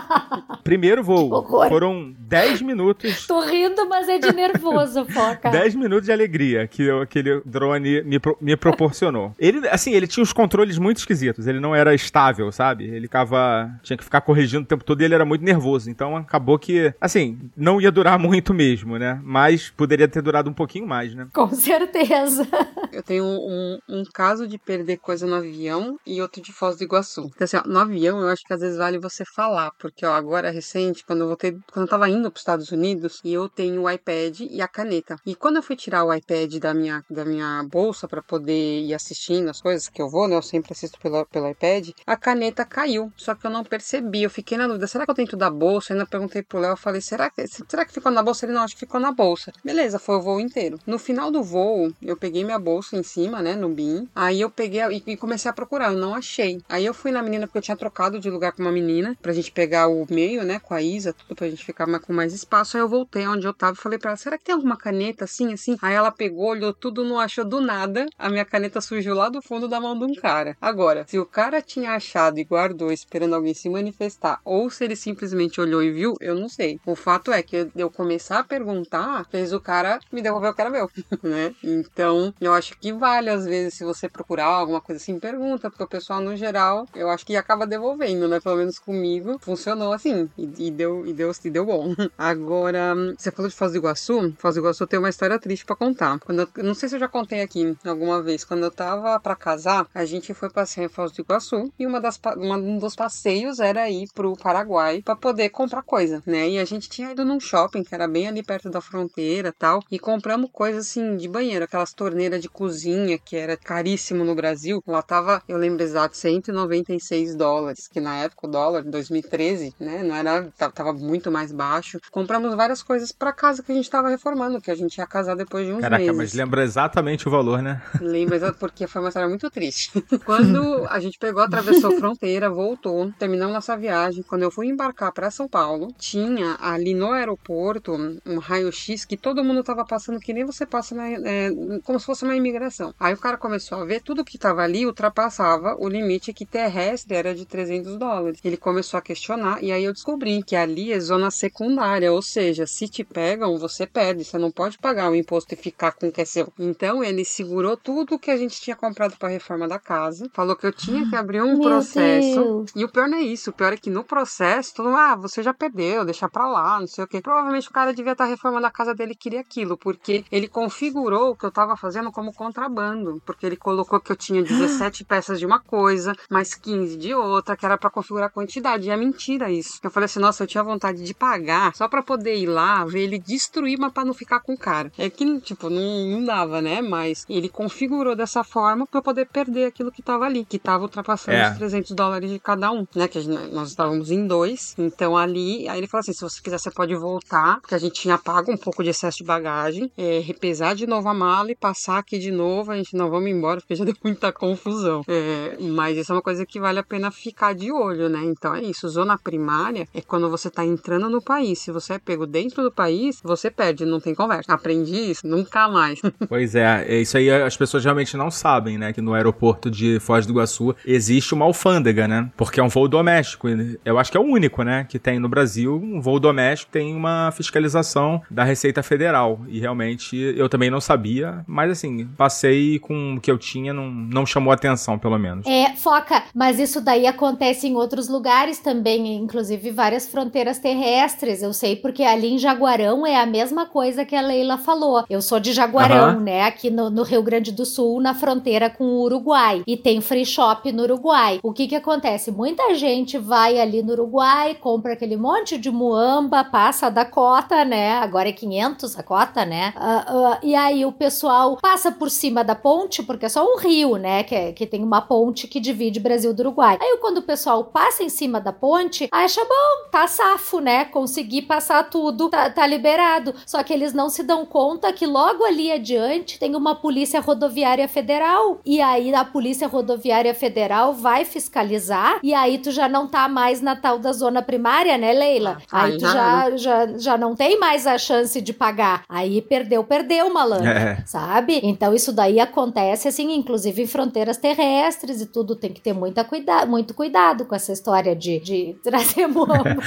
S2: Primeiro voo.
S5: horror.
S2: Foram 10 minutos
S5: Tô rindo, mas é de nervoso, Foca.
S2: 10 minutos de alegria que eu- aquele drone me, pro- me proporcionou. Ele, assim, ele tinha os controles muito esquisitos. Ele não era estável, sabe? Ele ficava. Tinha que ficar corrigindo o tempo todo e ele era muito nervoso. Então acabou que, assim, não ia durar muito mesmo, né? Mas poderia ter durado um pouquinho mais, né?
S5: Com certeza.
S4: Eu tenho um, um caso de perder coisa no avião e outro de Foz do Iguaçu. Então, assim, ó, no avião eu acho que às vezes vale você falar, porque ó, agora recente, quando eu voltei, quando eu tava indo para os Estados Unidos, e eu tenho o iPad e a caneta. E quando eu fui tirar o iPad da minha, da minha bolsa para poder ir assistindo as coisas que eu vou, né? Eu sempre assisto pelo, pelo iPad, a caneta caiu. Só que eu não percebi. Eu fiquei na dúvida, será que eu dentro da bolsa? Eu ainda perguntei pro Léo, eu falei, será que, será que ficou na bolsa? Ele não, acho que ficou na bolsa. Beleza, foi o voo inteiro. No final do voo, eu peguei minha bolsa em cima, né, no BIM. Aí eu peguei e, e comecei a procurar, eu não achei. Aí eu fui na menina, porque eu tinha trocado de lugar com uma menina, pra gente pegar o meio, né, com a Isa, tudo pra gente ficar mais- com mais espaço. Aí eu voltei onde eu tava e falei pra ela, será que tem alguma caneta assim, assim? Aí ela pegou, olhou tudo, não achou do nada. A minha caneta surgiu lá do fundo da mão de um cara. Agora, se o cara tinha achado e guardou esperando alguém se manifestar, ou se ele simplesmente olhou e viu, eu não sei. O fato é que eu, começar a perguntar, fez o cara me devolver o que era meu, né? Então, eu acho que vale, às vezes, se você procurar alguma coisa assim, pergunta, porque o pessoal, no geral, eu acho que acaba devolvendo, né? Pelo menos comigo, funcionou assim, e, e deu, e, deu, e deu bom. Agora, você falou de Foz do Iguaçu, Foz do Iguaçu tem uma história triste pra contar. Quando eu, não sei se eu já contei aqui alguma vez, quando eu tava pra casar, a gente foi passear em Foz do Iguaçu, e uma das, uma- um dos passeios era ir pro Paraguai pra poder comprar coisa, né? E a gente tinha ido num shopping que era bem ali perto da fronteira tal, e compramos coisas assim de banheiro, aquelas torneiras de cozinha que era caríssimo no Brasil. Lá tava, eu lembro exato, 196 dólares, que na época o dólar, 2013, né? Não era, ta- tava muito mais baixo. Compramos várias coisas pra casa que a gente tava reformando, que a gente ia casar depois de uns
S2: Caraca,
S4: meses.
S2: mas lembra exatamente o valor, né?
S4: Lembro exato porque foi uma história muito triste. Quando a gente pegou, atravessou a fronteira, voltou, terminamos nossa viagem. Quando eu fui embarcar para São Paulo, tinha ali no aeroporto um raio-x que todo mundo tava passando, que nem você passa na, é, como se fosse uma imigração. Aí o cara começou a ver tudo que tava ali ultrapassava o limite que terrestre era de 300 dólares. Ele começou a questionar e aí eu descobri que ali é zona secundária, ou seja, se te pegam, você perde. Você não pode pagar o imposto e ficar com o que é seu. Então ele segurou tudo que a gente tinha comprado para reforma da casa, falou que eu tinha que abrir um
S5: Meu
S4: processo.
S5: Deus.
S4: E o pior não é isso, o pior é que no processo, todo mundo, ah, você já perdeu, deixa pra lá, não sei o quê. Provavelmente o cara devia estar reformando a casa dele e queria aquilo, porque ele configurou o que eu tava fazendo como contrabando, porque ele colocou que eu tinha 17 peças de uma coisa, mais 15 de outra, que era pra configurar a quantidade. E é mentira isso. Eu falei assim, nossa, eu tinha vontade de pagar só pra poder ir lá, ver ele destruir, mas pra não ficar com o cara. É que, tipo, não, não dava, né? Mas ele configurou dessa forma pra poder perder aquilo que tava ali, que tava ultrapassando
S2: É.
S4: os 300 dólares de cada um, né? Que gente- nós estávamos em dois. Então ali, aí ele falou assim: se você quiser, você pode voltar, porque a gente tinha pago um pouco de excesso de bagagem, é, repesar de novo a mala e passar aqui de novo. A gente não vamos embora, porque já deu muita confusão. É, mas isso é uma coisa que vale a pena ficar de olho, né? Então é isso. Zona primária é quando você tá entrando no país. Se você é pego dentro do país, você perde, não tem conversa. Aprendi isso, nunca mais.
S2: Pois é, é isso aí as pessoas realmente não sabem, né? Que no aeroporto de Foz do Iguaçu existe uma alfândega, né? Porque é um voo doméstico. Eu acho que é o único, né? Que tem no Brasil. Um voo doméstico tem uma fiscalização da Receita Federal. E realmente eu também não sabia. Mas assim, passei com o que eu tinha, não, não chamou atenção, pelo menos.
S5: É, foca, mas isso daí acontece em outros lugares também, inclusive várias fronteiras terrestres. Eu sei porque ali em Jaguarão é a mesma coisa que a Leila falou. Eu sou de Jaguarão,
S2: Aham.
S5: né? Aqui no, no Rio Grande do Sul, na fronteira com o Uruguai. E tem free shop no Uruguai. O que que acontece? Muita gente vai ali no Uruguai, compra aquele monte de muamba, passa da cota, né? Agora é 500 a cota, né? Ah, ah, e aí o pessoal passa por cima da ponte, porque é só um rio, né? Que, é- que tem uma ponte que divide Brasil do Uruguai. Aí quando o pessoal passa em cima da ponte, acha bom, tá safo, né? Consegui passar tudo, tá, tá liberado. Só que eles não se dão conta que logo ali adiante tem uma polícia rodoviária federal. E aí a polícia rodoviária federal vai fiscalizar. E aí tu já não tá mais na tal da zona primária, né, Leila?
S4: Ah,
S5: aí tu
S4: já
S5: já, já, já não tem mais a chance de pagar. Aí perdeu, perdeu, malandro.
S2: É.
S5: Sabe? Então isso daí acontece assim, inclusive em fronteiras terrestres e tudo tem que ter muita cuida muito cuidado com essa história de, de trazer muamba.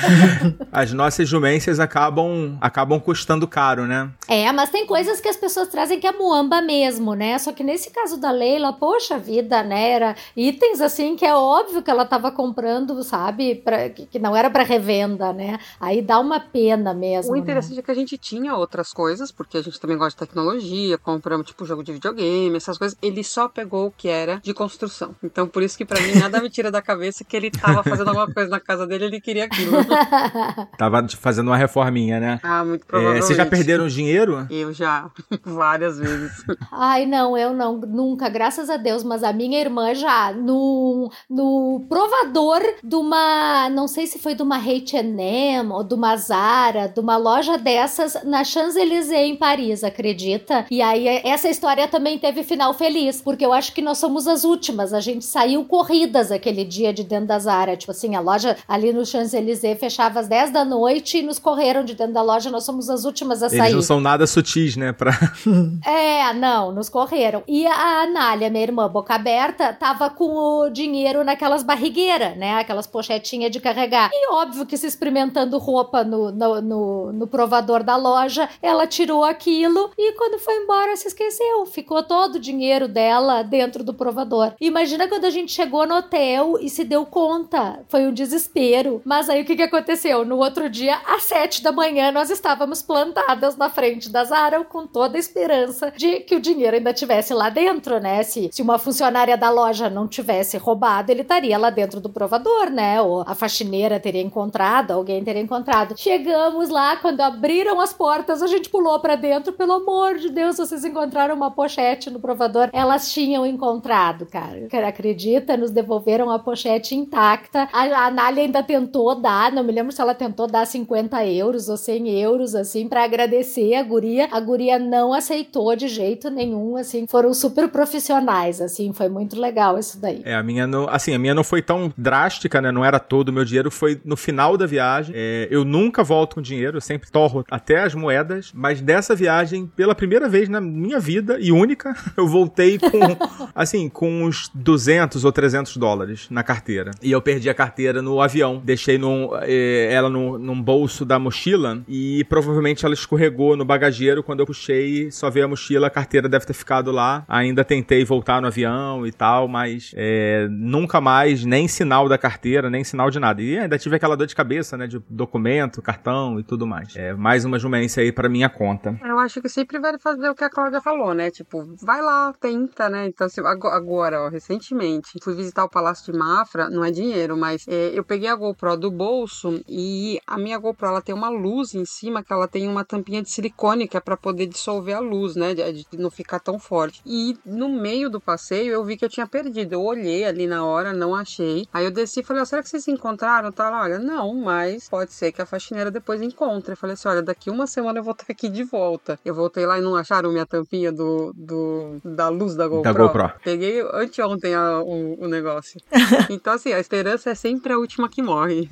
S2: As nossas jumências acabam, acabam custando caro, né?
S5: É, mas tem coisas que as pessoas trazem que é muamba mesmo, né? Só que nesse caso da Leila, poxa vida, né? Era itens assim que é óbvio que ela tava comprando, sabe? Pra, que, não era pra revenda, né? Aí dá uma pena mesmo.
S4: O
S5: né?
S4: interessante é que a gente tinha outras coisas, porque a gente também gosta de tecnologia, compramos tipo jogo de videogame, essas coisas. Ele só pegou o que era de construção. Então por isso que pra mim nada me tira da cabeça que ele tava fazendo alguma coisa na casa dele, ele queria aquilo.
S2: Tava fazendo uma reforminha, né?
S4: ah, muito
S2: É,
S4: provavelmente.
S2: vocês já perderam dinheiro?
S4: Eu já, várias vezes.
S5: Ai, não, eu não, nunca, graças a Deus, mas a minha irmã já, no, no provador de uma, não sei se foi de uma H&M ou de uma Zara, de uma loja dessas na Champs-Élysées em Paris, acredita? E aí essa história também teve final feliz, porque eu acho que nós somos as últimas, a gente saiu corridas aquele dia de dentro da Zara, tipo assim, a loja ali no Champs-Élysées fechava às 10 da noite e nos correram de dentro da loja, nós somos as últimas a
S2: Eles
S5: sair.
S2: não são nada sutis, né? Pra...
S5: É, não, nos correram. E a Anália, minha irmã, boca aberta, tava com o dinheiro naquelas barrigueiras, né? Aquelas pochetinhas de carregar. E óbvio que se experimentando roupa no, no, no, no provador da loja, ela tirou aquilo e quando foi embora se esqueceu. Ficou todo o dinheiro dela dentro do provador. Imagina quando a gente chegou no hotel e se deu conta. Foi um desespero. Mas aí o que, que aconteceu? No outro dia, às sete da manhã, nós estávamos plantadas na frente da Zara com toda a esperança de que o dinheiro ainda tivesse lá dentro, né? Se, se uma funcionária da loja não tivesse roubado, ele estaria lá dentro do provador, né? Ou a faxineira teria encontrado, alguém teria encontrado. Chegamos lá, quando abriram as portas, a gente pulou pra dentro. Pelo amor de Deus, vocês encontraram uma pochete no provador. Elas tinham encontrado, cara. Acredita? Nos devolveram a pochete intacta. A, a Anália ainda tentou dar, não me lembro se ela tentou dar 50 euros ou 100 euros, assim, pra agradecer a guria. A guria não aceitou de jeito nenhum, assim. Foram super profissionais, assim. Foi muito legal isso daí.
S2: É, a minha não. Assim, a minha não foi tão drástica, né? Não era todo o meu dinheiro, foi no final da viagem. É, eu nunca volto com dinheiro, eu sempre torro até as moedas. Mas dessa viagem, pela primeira vez na minha vida, e única, eu voltei com, assim, com uns 200 ou 300 dólares na carteira. E eu perdi a carteira no avião. Deixei num, eh, ela num, num bolso da mochila e provavelmente ela escorregou no bagageiro. Quando eu puxei, só veio a mochila, a carteira deve ter ficado lá. Ainda tentei voltar no avião e tal, mas eh, nunca mais, nem sinal da carteira, nem sinal de nada. E ainda tive aquela dor de cabeça, né, de documento, cartão e tudo mais. É mais uma jumência aí pra minha conta.
S4: Eu acho que sempre vai fazer o que a Cláudia falou, né? Tipo, vai lá, tenta, né? Então, se, ago- agora, ó, recentemente, fui visitar o Palácio de Mafra, não é dinheiro, mas é, eu peguei a GoPro do bolso e a minha GoPro, ela tem uma luz em cima, que ela tem uma tampinha de silicone, que é pra poder dissolver a luz, né? De, não ficar tão forte. E no meio do passeio, eu vi que eu tinha perdido. Eu olhei ali na hora, não achei. Aí eu desci e falei, ó, será que vocês se encontraram? Tá lá, olha, não, mas pode ser que a faxineira depois encontre. Eu falei assim, olha, daqui uma semana eu vou estar aqui de volta. Eu voltei lá e não acharam minha tampinha do, do da luz da GoPro.
S2: Da GoPro.
S4: Peguei anteontem a- o, o negócio. então, assim, a esperança é sempre a última que morre.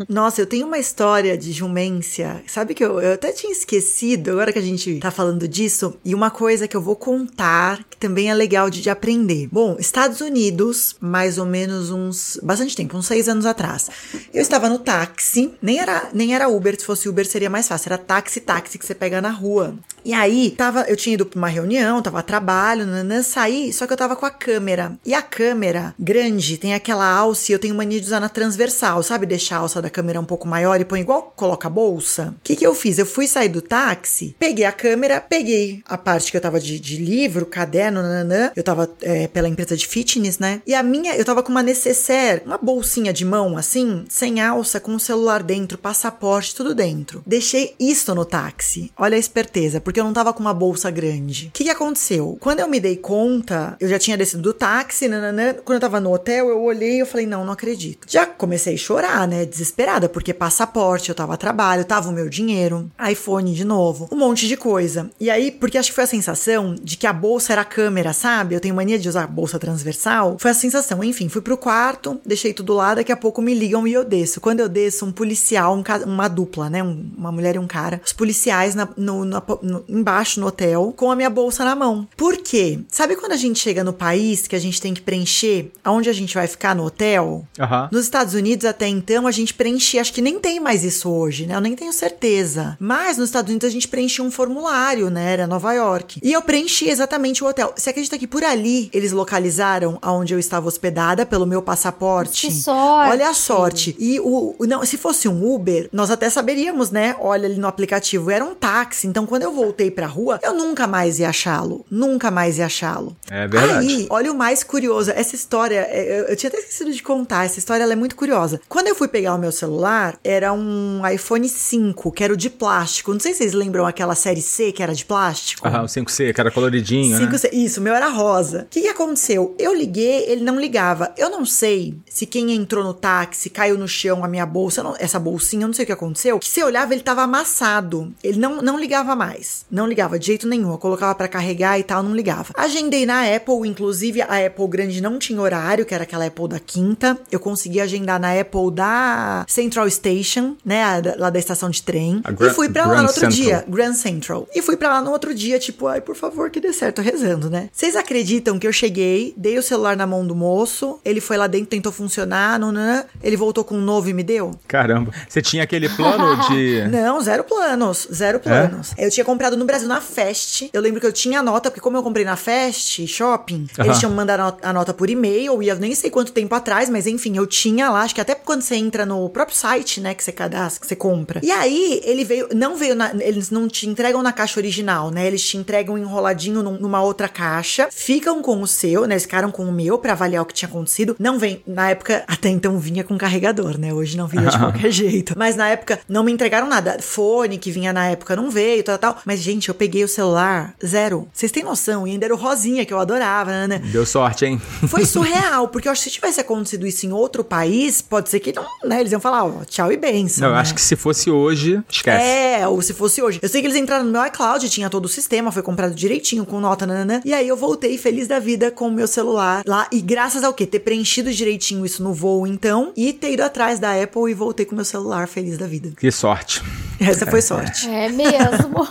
S3: Nossa, eu tenho uma história de jumência. Sabe que eu, eu até tinha esquecido, agora que a gente tá falando disso, e uma coisa que eu vou contar, que também é legal de, de aprender. Bom, Estados Unidos, mais ou menos uns. bastante tempo, uns seis anos atrás. Eu estava no táxi, nem era, nem era Uber, se fosse Uber seria mais fácil, era táxi, táxi que você pega na rua. E aí, tava, eu tinha ido pra uma reunião, tava a trabalho, nanã, saí, só que eu tava com a câmera. E a câmera grande tem aquela alça e eu tenho mania de usar na transversal, sabe? Deixar a alça da câmera um pouco maior e põe igual coloca a bolsa. O que que eu fiz? Eu fui sair do táxi, peguei a câmera, peguei a parte que eu tava de, de livro, caderno, nanã. Eu tava é, pela empresa de fitness, né? E a minha, eu tava com uma necessaire, uma bolsinha de mão, assim, sem alça, com o celular dentro, passaporte, tudo dentro. Deixei isso no táxi. Olha a esperteza, porque eu não tava com uma bolsa grande. O que, que aconteceu? Quando eu me dei conta, eu já tinha descido do táxi, nananã. Quando eu tava no hotel, eu olhei e eu falei, não, não acredito. Já comecei a chorar, né? Desesperada, porque passaporte, eu tava a trabalho, tava o meu dinheiro, iPhone de novo, um monte de coisa. E aí, porque acho que foi a sensação de que a bolsa era a câmera, sabe? Eu tenho mania de usar bolsa transversal. Foi a sensação. Enfim, fui pro quarto, deixei tudo lá, daqui a pouco me ligam e eu desço. Quando eu desço, um policial, um, uma dupla, né? Um, uma mulher e um cara. Os policiais na, no, na, no, embaixo no hotel com a minha bolsa na mão. Por quê? Sabe quando a gente chega no país que a gente tem que preencher aonde a gente vai ficar no hotel?
S2: Aham.
S3: Nos Estados Unidos, até então, a gente preenchia, acho que nem tem mais isso hoje, né? Eu nem tenho certeza. Mas nos Estados Unidos a gente preenchia um formulário, né? Era Nova York. E eu preenchi exatamente o hotel. Você acredita que por ali eles localizaram aonde eu estava hospedada pelo meu passaporte?
S5: Que sorte.
S3: Olha a sorte. E o, não, se fosse um Uber, nós até saberíamos, né? Olha ali no aplicativo, era um táxi. Então quando eu voltei pra rua, eu nunca mais ia achá-lo. Nunca mais ia achá-lo.
S2: É verdade.
S3: Aí, olha o mais curioso. Essa história, é, eu, eu tinha até esquecido de contar. Essa história ela é muito curiosa. Quando eu fui pegar o meu celular, era um iPhone 5, que era o de plástico. Não sei se vocês lembram aquela série C que era de plástico.
S2: Aham, o 5C, que era coloridinho,
S3: Cinco,
S2: né?
S3: se- Isso, o meu era rosa. O que, que aconteceu? Eu liguei, ele não ligava. Eu não sei se quem entrou no táxi caiu no chão a minha bolsa, não- essa bolsinha, eu não sei o que aconteceu. Que se eu olhava, ele tava amassado. Ele não, não ligava mais. Não ligava de jeito nenhum. Eu colocava pra carregar e tal, não ligava. Agendei na Apple, inclusive a Apple grande não tinha horário, que era aquela Apple da quinta. Eu consegui agendar na Apple da Central Station, né? Lá da estação de trem.
S2: A Gran-
S3: e fui pra lá
S2: Grand
S3: no outro
S2: Central.
S3: dia. Grand Central. E fui pra lá no outro dia, tipo, ai, por favor, que dê certo, rezando, né? Vocês acreditam que eu cheguei, dei o celular na mão do moço, ele foi lá dentro, tentou funcionar, não, não, ele voltou com um novo e me deu?
S2: Caramba. Você tinha aquele plano de.
S3: Não, zero planos, zero planos. Eu tinha comprado no Brasil na Fest. Eu lembro que eu tinha a nota, porque como eu comprei na Fest Shopping,
S2: Aham.
S3: eles tinham mandado a not- a nota por e-mail, e eu nem sei quanto tempo atrás, mas enfim, eu tinha lá, acho que até quando você entra no próprio site, né, que você cadastra, que você compra. E aí, ele veio, não veio, na- eles não te entregam na caixa original, né, eles te entregam enroladinho num- numa outra caixa, ficam com o seu, né, eles ficaram com o meu pra avaliar o que tinha acontecido. Não vem, na época, até então vinha com carregador, né, hoje não vinha de qualquer jeito. Mas na época, não me entregaram nada. Fone que vinha na época não veio, tal, tal. Mas, gente, eu peguei o celular, zero. Vocês têm noção? E ainda era o rosinha que eu adorava, né, né?
S2: Deu sorte, hein?
S3: Foi surreal, porque eu acho que se tivesse acontecido isso em outro país, pode ser que não, né? Eles iam falar, ó, tchau e benção.
S2: Não, eu
S3: né?
S2: acho que se fosse hoje, esquece.
S3: É, ou se fosse hoje. Eu sei que eles entraram no meu iCloud, tinha todo o sistema, foi comprado direitinho, com nota, nananã. E aí eu voltei feliz da vida com o meu celular lá. E graças ao quê? Ter preenchido direitinho isso no voo, então, e ter ido atrás da Apple e voltei com o meu celular feliz da vida.
S2: Que sorte.
S3: Essa foi sorte.
S5: É mesmo.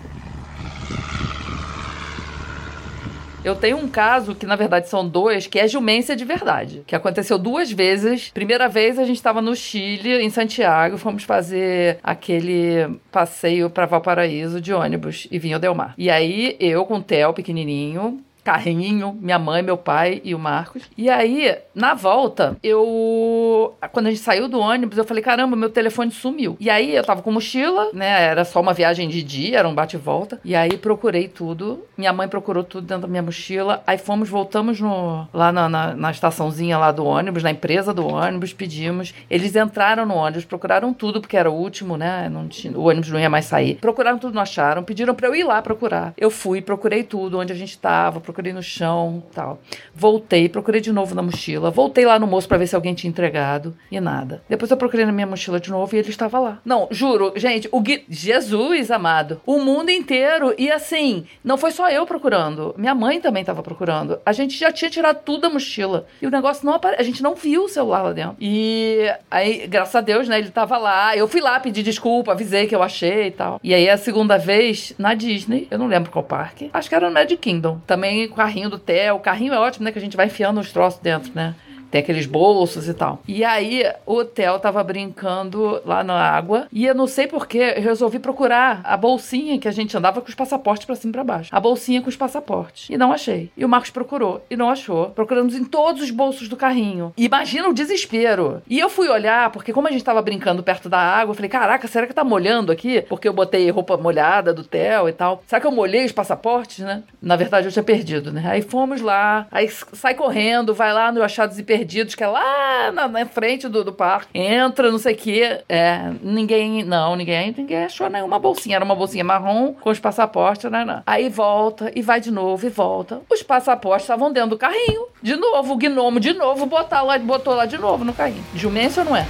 S7: Eu tenho um caso que, na verdade, são dois, que é jumência de verdade. Que aconteceu duas vezes. Primeira vez a gente estava no Chile, em Santiago, fomos fazer aquele passeio para Valparaíso de ônibus e vinha o Delmar. E aí, eu com o Theo, pequenininho, carrinho, minha mãe, meu pai e o Marcos. E aí, na volta, eu. Quando a gente saiu do ônibus, eu falei: caramba, meu telefone sumiu. E aí eu tava com mochila, né? Era só uma viagem de dia, era um bate e volta. E aí procurei tudo. Minha mãe procurou tudo dentro da minha mochila. Aí fomos, voltamos no, lá na, na, na estaçãozinha lá do ônibus, na empresa do ônibus, pedimos. Eles entraram no ônibus, procuraram tudo, porque era o último, né? Não tinha- o ônibus não ia mais sair. Procuraram tudo, não acharam. Pediram pra eu ir lá procurar. Eu fui, procurei tudo, onde a gente tava, procurei no chão tal. Voltei, procurei de novo na mochila. Voltei lá no moço pra ver se alguém tinha entregado. E nada. Depois eu procurei na minha mochila de novo e ele estava lá. Não, juro, gente, o Gui... Jesus amado. O mundo inteiro. E assim, não foi só eu procurando. Minha mãe também tava procurando. A gente já tinha tirado tudo da mochila. E o negócio não apareceu. A gente não viu o celular lá dentro. E aí, graças a Deus, né, ele tava lá. Eu fui lá pedir desculpa, avisei que eu achei e tal. E aí, a segunda vez, na Disney, eu não lembro qual parque. Acho que era no Magic Kingdom. Também o carrinho do Theo. O carrinho é ótimo, né, que a gente vai enfiando os troços dentro, né? Tem aqueles bolsos e tal. E aí o Theo tava brincando lá na água e eu não sei porquê, resolvi procurar a bolsinha que a gente andava com os passaportes pra cima e pra baixo. A bolsinha com os passaportes. E não achei. E o Marcos procurou e não achou. Procuramos em todos os bolsos do carrinho. Imagina o desespero. E eu fui olhar, porque como a gente tava brincando perto da água, eu falei, caraca, será que tá molhando aqui? Porque eu botei roupa molhada do Theo e tal. Será que eu molhei os passaportes, né? Na verdade, eu tinha perdido, né? Aí fomos lá, aí sai correndo, vai lá no Achados e que é lá na, na frente do, do parque. Entra, não sei o quê. É, ninguém, não, ninguém, ninguém achou nenhuma bolsinha. Era uma bolsinha marrom com os passaportes, né? né. Aí volta e vai de novo e volta. Os passaportes estavam dentro do carrinho. De novo, o gnomo de novo botar lá, botou lá de novo no carrinho. Jumência ou não é?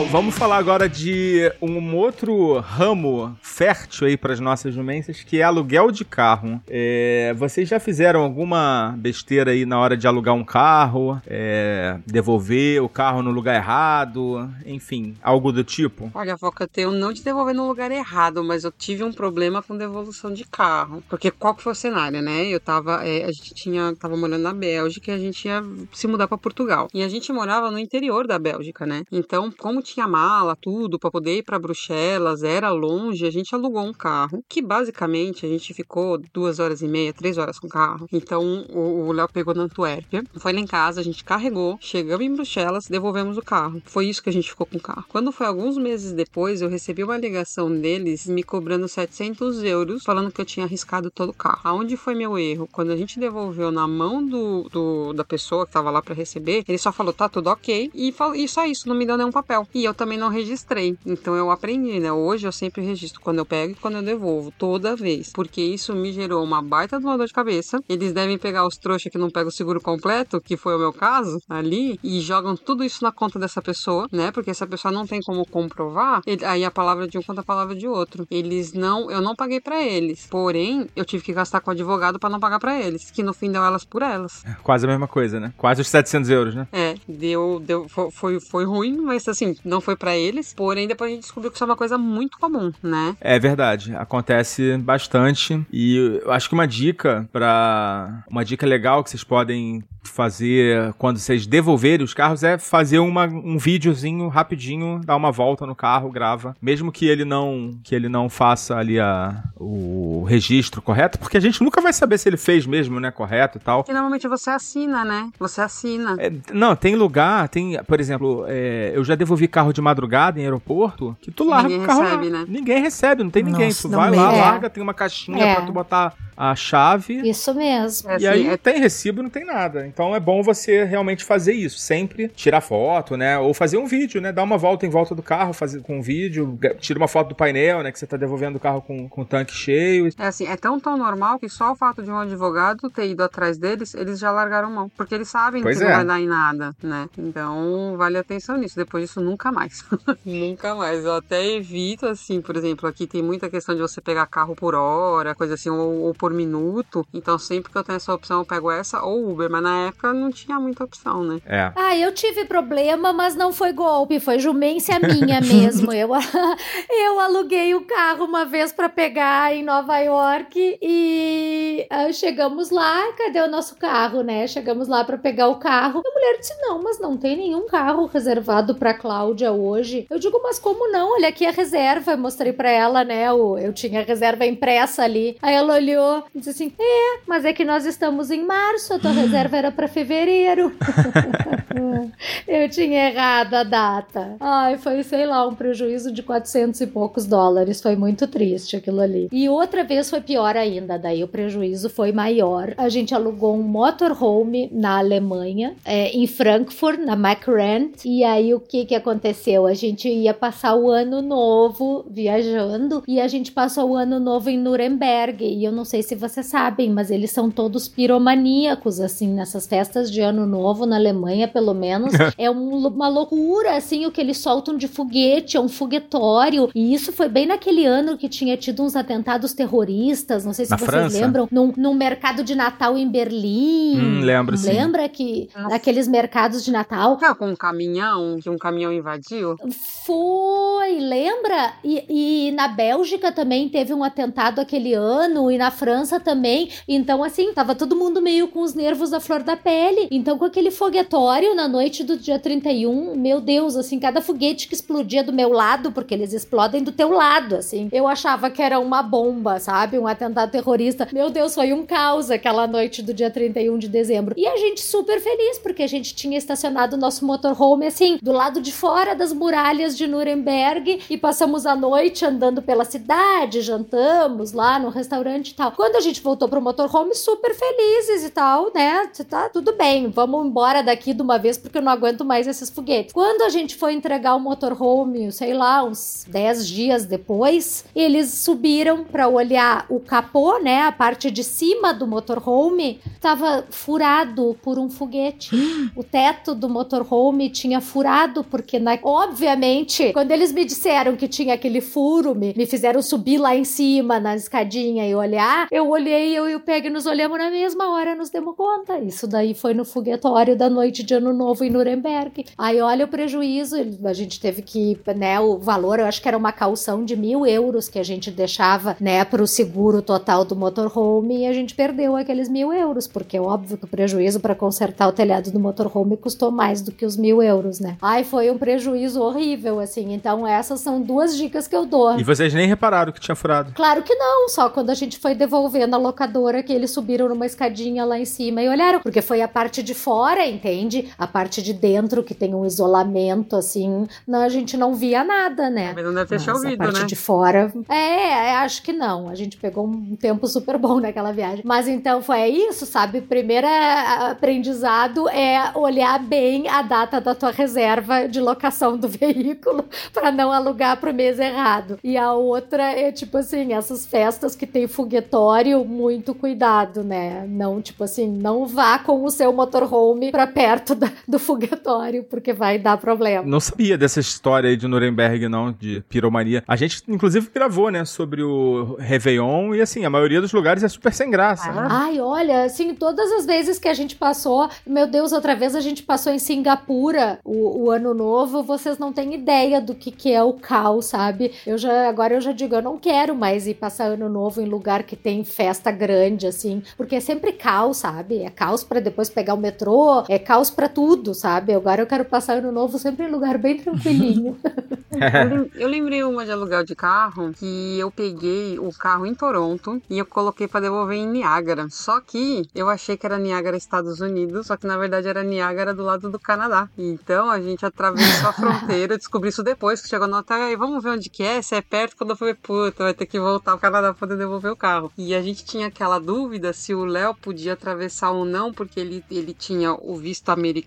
S2: Bom, vamos falar agora de um outro ramo fértil aí para as nossas jumências, que é aluguel de carro. É, vocês já fizeram alguma besteira aí na hora de alugar um carro, é, devolver o carro no lugar errado, enfim, algo do tipo?
S4: Olha, Foca, eu não te devolver no lugar errado, mas eu tive um problema com devolução de carro. Porque qual que foi o cenário, né? Eu tava, é, a gente tinha, tava morando na Bélgica e a gente ia se mudar para Portugal. E a gente morava no interior da Bélgica, né? Então, como tinha mala, tudo, para poder ir para Bruxelas, era longe, a gente alugou um carro, que basicamente a gente ficou duas horas e meia, três horas com o carro. Então o Léo pegou na Antuérpia, foi lá em casa, a gente carregou, chegamos em Bruxelas, devolvemos o carro. Foi isso que a gente ficou com o carro. Quando foi alguns meses depois, eu recebi uma ligação deles me cobrando 700 euros, falando que eu tinha arriscado todo o carro. Aonde foi meu erro? Quando a gente devolveu na mão do, do da pessoa que tava lá para receber, ele só falou, tá tudo ok, e, falou, e só isso, não me deu nenhum papel. E eu também não registrei. Então eu aprendi, né? Hoje eu sempre registro quando eu pego e quando eu devolvo, toda vez. Porque isso me gerou uma baita de uma dor de cabeça. Eles devem pegar os trouxas que não pegam o seguro completo, que foi o meu caso, ali, e jogam tudo isso na conta dessa pessoa, né? Porque essa pessoa não tem como comprovar, ele, aí a palavra de um conta a palavra de outro. Eles não, eu não paguei para eles. Porém, eu tive que gastar com o advogado para não pagar para eles, que no fim deu elas por elas.
S2: Quase a mesma coisa, né? Quase os 700 euros, né?
S4: É, deu, deu foi, foi ruim, mas assim, não foi para eles, porém depois a gente descobriu que isso é uma coisa muito comum, né?
S2: É verdade, acontece bastante e eu acho que uma dica para uma dica legal que vocês podem fazer quando vocês devolverem os carros é fazer uma, um videozinho rapidinho, dar uma volta no carro, grava, mesmo que ele não que ele não faça ali a, o registro correto, porque a gente nunca vai saber se ele fez mesmo, né, correto e tal.
S4: E normalmente você assina, né? Você assina.
S2: É, não, tem lugar, tem, por exemplo, é, eu já devolvi carro de madrugada em aeroporto, que tu larga
S4: ninguém
S2: o carro
S4: recebe,
S2: lá.
S4: né?
S2: Ninguém recebe, não tem ninguém.
S3: Nossa,
S2: tu
S3: não
S2: vai lá,
S3: mesmo.
S2: larga, tem uma caixinha
S5: É.
S2: pra tu botar a chave.
S5: Isso mesmo.
S4: É
S2: E
S4: assim,
S2: aí
S4: é-
S2: tem recibo, não tem nada. Então é bom você realmente fazer isso. Sempre tirar foto, né? Ou fazer um vídeo, né? Dar uma volta em volta do carro, fazer com um vídeo, tira uma foto do painel, né? Que você tá devolvendo o carro com, com o tanque cheio.
S4: É assim, é tão tão normal que só o fato de um advogado ter ido atrás deles, eles já largaram mão. Porque eles sabem
S2: Pois
S4: que
S2: é.
S4: não vai dar em nada, né? Então, vale atenção nisso. Depois disso, nunca mais. nunca mais. Eu até evito, assim, por exemplo, aqui tem muita questão de você pegar carro por hora, coisa assim, ou, ou por minuto. Então, sempre que eu tenho essa opção, eu pego essa ou Uber. Mas na época não tinha muita opção, né?
S2: É.
S5: Ah, eu tive problema, mas não foi golpe, foi jumência minha mesmo. Eu, eu aluguei o carro uma vez pra pegar em Nova York e ah, chegamos lá, cadê o nosso carro, né? Chegamos lá pra pegar o carro. A mulher disse: "Não, mas não tem nenhum carro reservado pra Cláudia hoje". Eu digo: "Mas como não? Olha aqui a reserva". Eu mostrei pra ela, né? O, eu tinha a reserva impressa ali. Aí ela olhou e disse assim: "É, mas é que nós estamos em março, a tua reserva era pra fevereiro". Eu tinha errado a data. Ai, foi, sei lá, um prejuízo de 400 e poucos dólares. Foi muito triste aquilo ali. E outra vez foi pior ainda. Daí o prejuízo foi maior. A gente alugou um motorhome na Alemanha, é, em Frankfurt, na McRent. E aí o que que aconteceu? A gente ia passar o ano novo viajando e a gente passou o ano novo em Nuremberg. E eu não sei se vocês sabem, mas eles são todos piromaníacos, assim, nessas festas de ano novo na Alemanha. Pelo pelo menos. é um- uma loucura, assim, o que eles soltam de foguete, é um foguetório. E isso foi bem naquele ano que tinha tido uns atentados terroristas, não sei se
S2: Na
S5: vocês
S2: França?
S5: lembram, num, num mercado de Natal em Berlim.
S2: Hum, lembro, sim.
S5: Lembra que
S4: Nossa.
S5: naqueles mercados de Natal
S4: Ah, com um caminhão, que um caminhão invadiu.
S5: foi, lembra? E, e na Bélgica também teve um atentado aquele ano, e na França também. Então, assim, tava todo mundo meio com os nervos da flor da pele. Então, com aquele foguetório na noite do dia 31, meu Deus, assim, cada foguete que explodia do meu lado, porque eles explodem do teu lado, assim. Eu achava que era uma bomba, sabe? Um atentado terrorista. Meu Deus, foi um caos aquela noite do dia 31 de dezembro. E a gente super feliz, porque a gente tinha estacionado o nosso motorhome, assim, do lado de fora das muralhas de Nuremberg e passamos a noite andando pela cidade, jantamos lá no restaurante e tal. Quando a gente voltou pro motorhome, super felizes e tal, né? Tá tudo bem, vamos embora daqui de uma vez porque eu não aguento mais esses foguetes. Quando a gente foi entregar o motorhome, sei lá, uns 10 dias depois, eles subiram pra olhar o capô, né? A parte de cima do motorhome tava furado por um foguete. o teto do motorhome tinha furado, porque, na- obviamente, quando eles me disseram que tinha aquele furo, me, me fizeram subir lá em cima, na escadinha e olhar, eu olhei, eu e o Peg nos olhamos na mesma hora, nos demos conta. Isso daí foi no foguetório da noite de Ano Novo em Nuremberg. Aí olha o prejuízo, a gente teve que, né, o valor, eu acho que era uma calção de mil euros que a gente deixava, né, pro seguro total do motorhome e a gente perdeu aqueles mil euros, porque é óbvio que o prejuízo para consertar o telhado do motorhome custou mais do que os mil euros, né? Ai, foi um prejuízo horrível, assim. Então, essas são duas dicas que eu dou.
S2: E vocês nem repararam que tinha furado.
S5: Claro que não, só quando a gente foi devolver na locadora que eles subiram numa escadinha lá em cima e olharam, porque foi a parte de fora, entende? A parte de dentro que tem um isolamento assim, não, a gente não via nada, né?
S4: Mas não deve ter
S5: Mas a parte
S4: né?
S5: de fora. É, é, acho que não. A gente pegou um tempo super bom naquela viagem. Mas então foi isso, sabe? Primeiro é, aprendizado é olhar bem a data da tua reserva de locação do veículo para não alugar pro mês errado. E a outra é tipo assim, essas festas que tem foguetório, muito cuidado, né? Não, tipo assim, não vá com o seu motorhome pra perto da- do foguetório, porque vai dar problema.
S2: Não sabia dessa história aí de Nuremberg, não, de piromania. A gente, inclusive, gravou, né, sobre o Réveillon e, assim, a maioria dos lugares é super sem graça. né?
S5: Ai, olha, assim, todas as vezes que a gente passou, meu Deus, outra vez a gente passou em Singapura o, o ano novo, vocês não têm ideia do que, que é o caos, sabe? Eu já, agora eu já digo, eu não quero mais ir passar ano novo em lugar que tem festa grande, assim, porque é sempre caos, sabe? É caos pra depois pegar o metrô, é caos pra tudo, sabe? Agora eu quero passar ano novo sempre em lugar bem tranquilinho.
S4: Eu lem- Eu lembrei uma de aluguel de carro que eu peguei o carro em Toronto e eu coloquei pra devolver em Niágara. Só que eu achei que era Niágara, Estados Unidos, só que na verdade era Niágara do lado do Canadá. Então a gente atravessou a fronteira, eu descobri isso depois que chegou no hotel. Aí vamos ver onde que é, se é perto. Quando eu fui, puta, vai ter que voltar ao Canadá pra poder devolver o carro. E a gente tinha aquela dúvida se o Léo podia atravessar ou não, porque ele, ele tinha o visto americano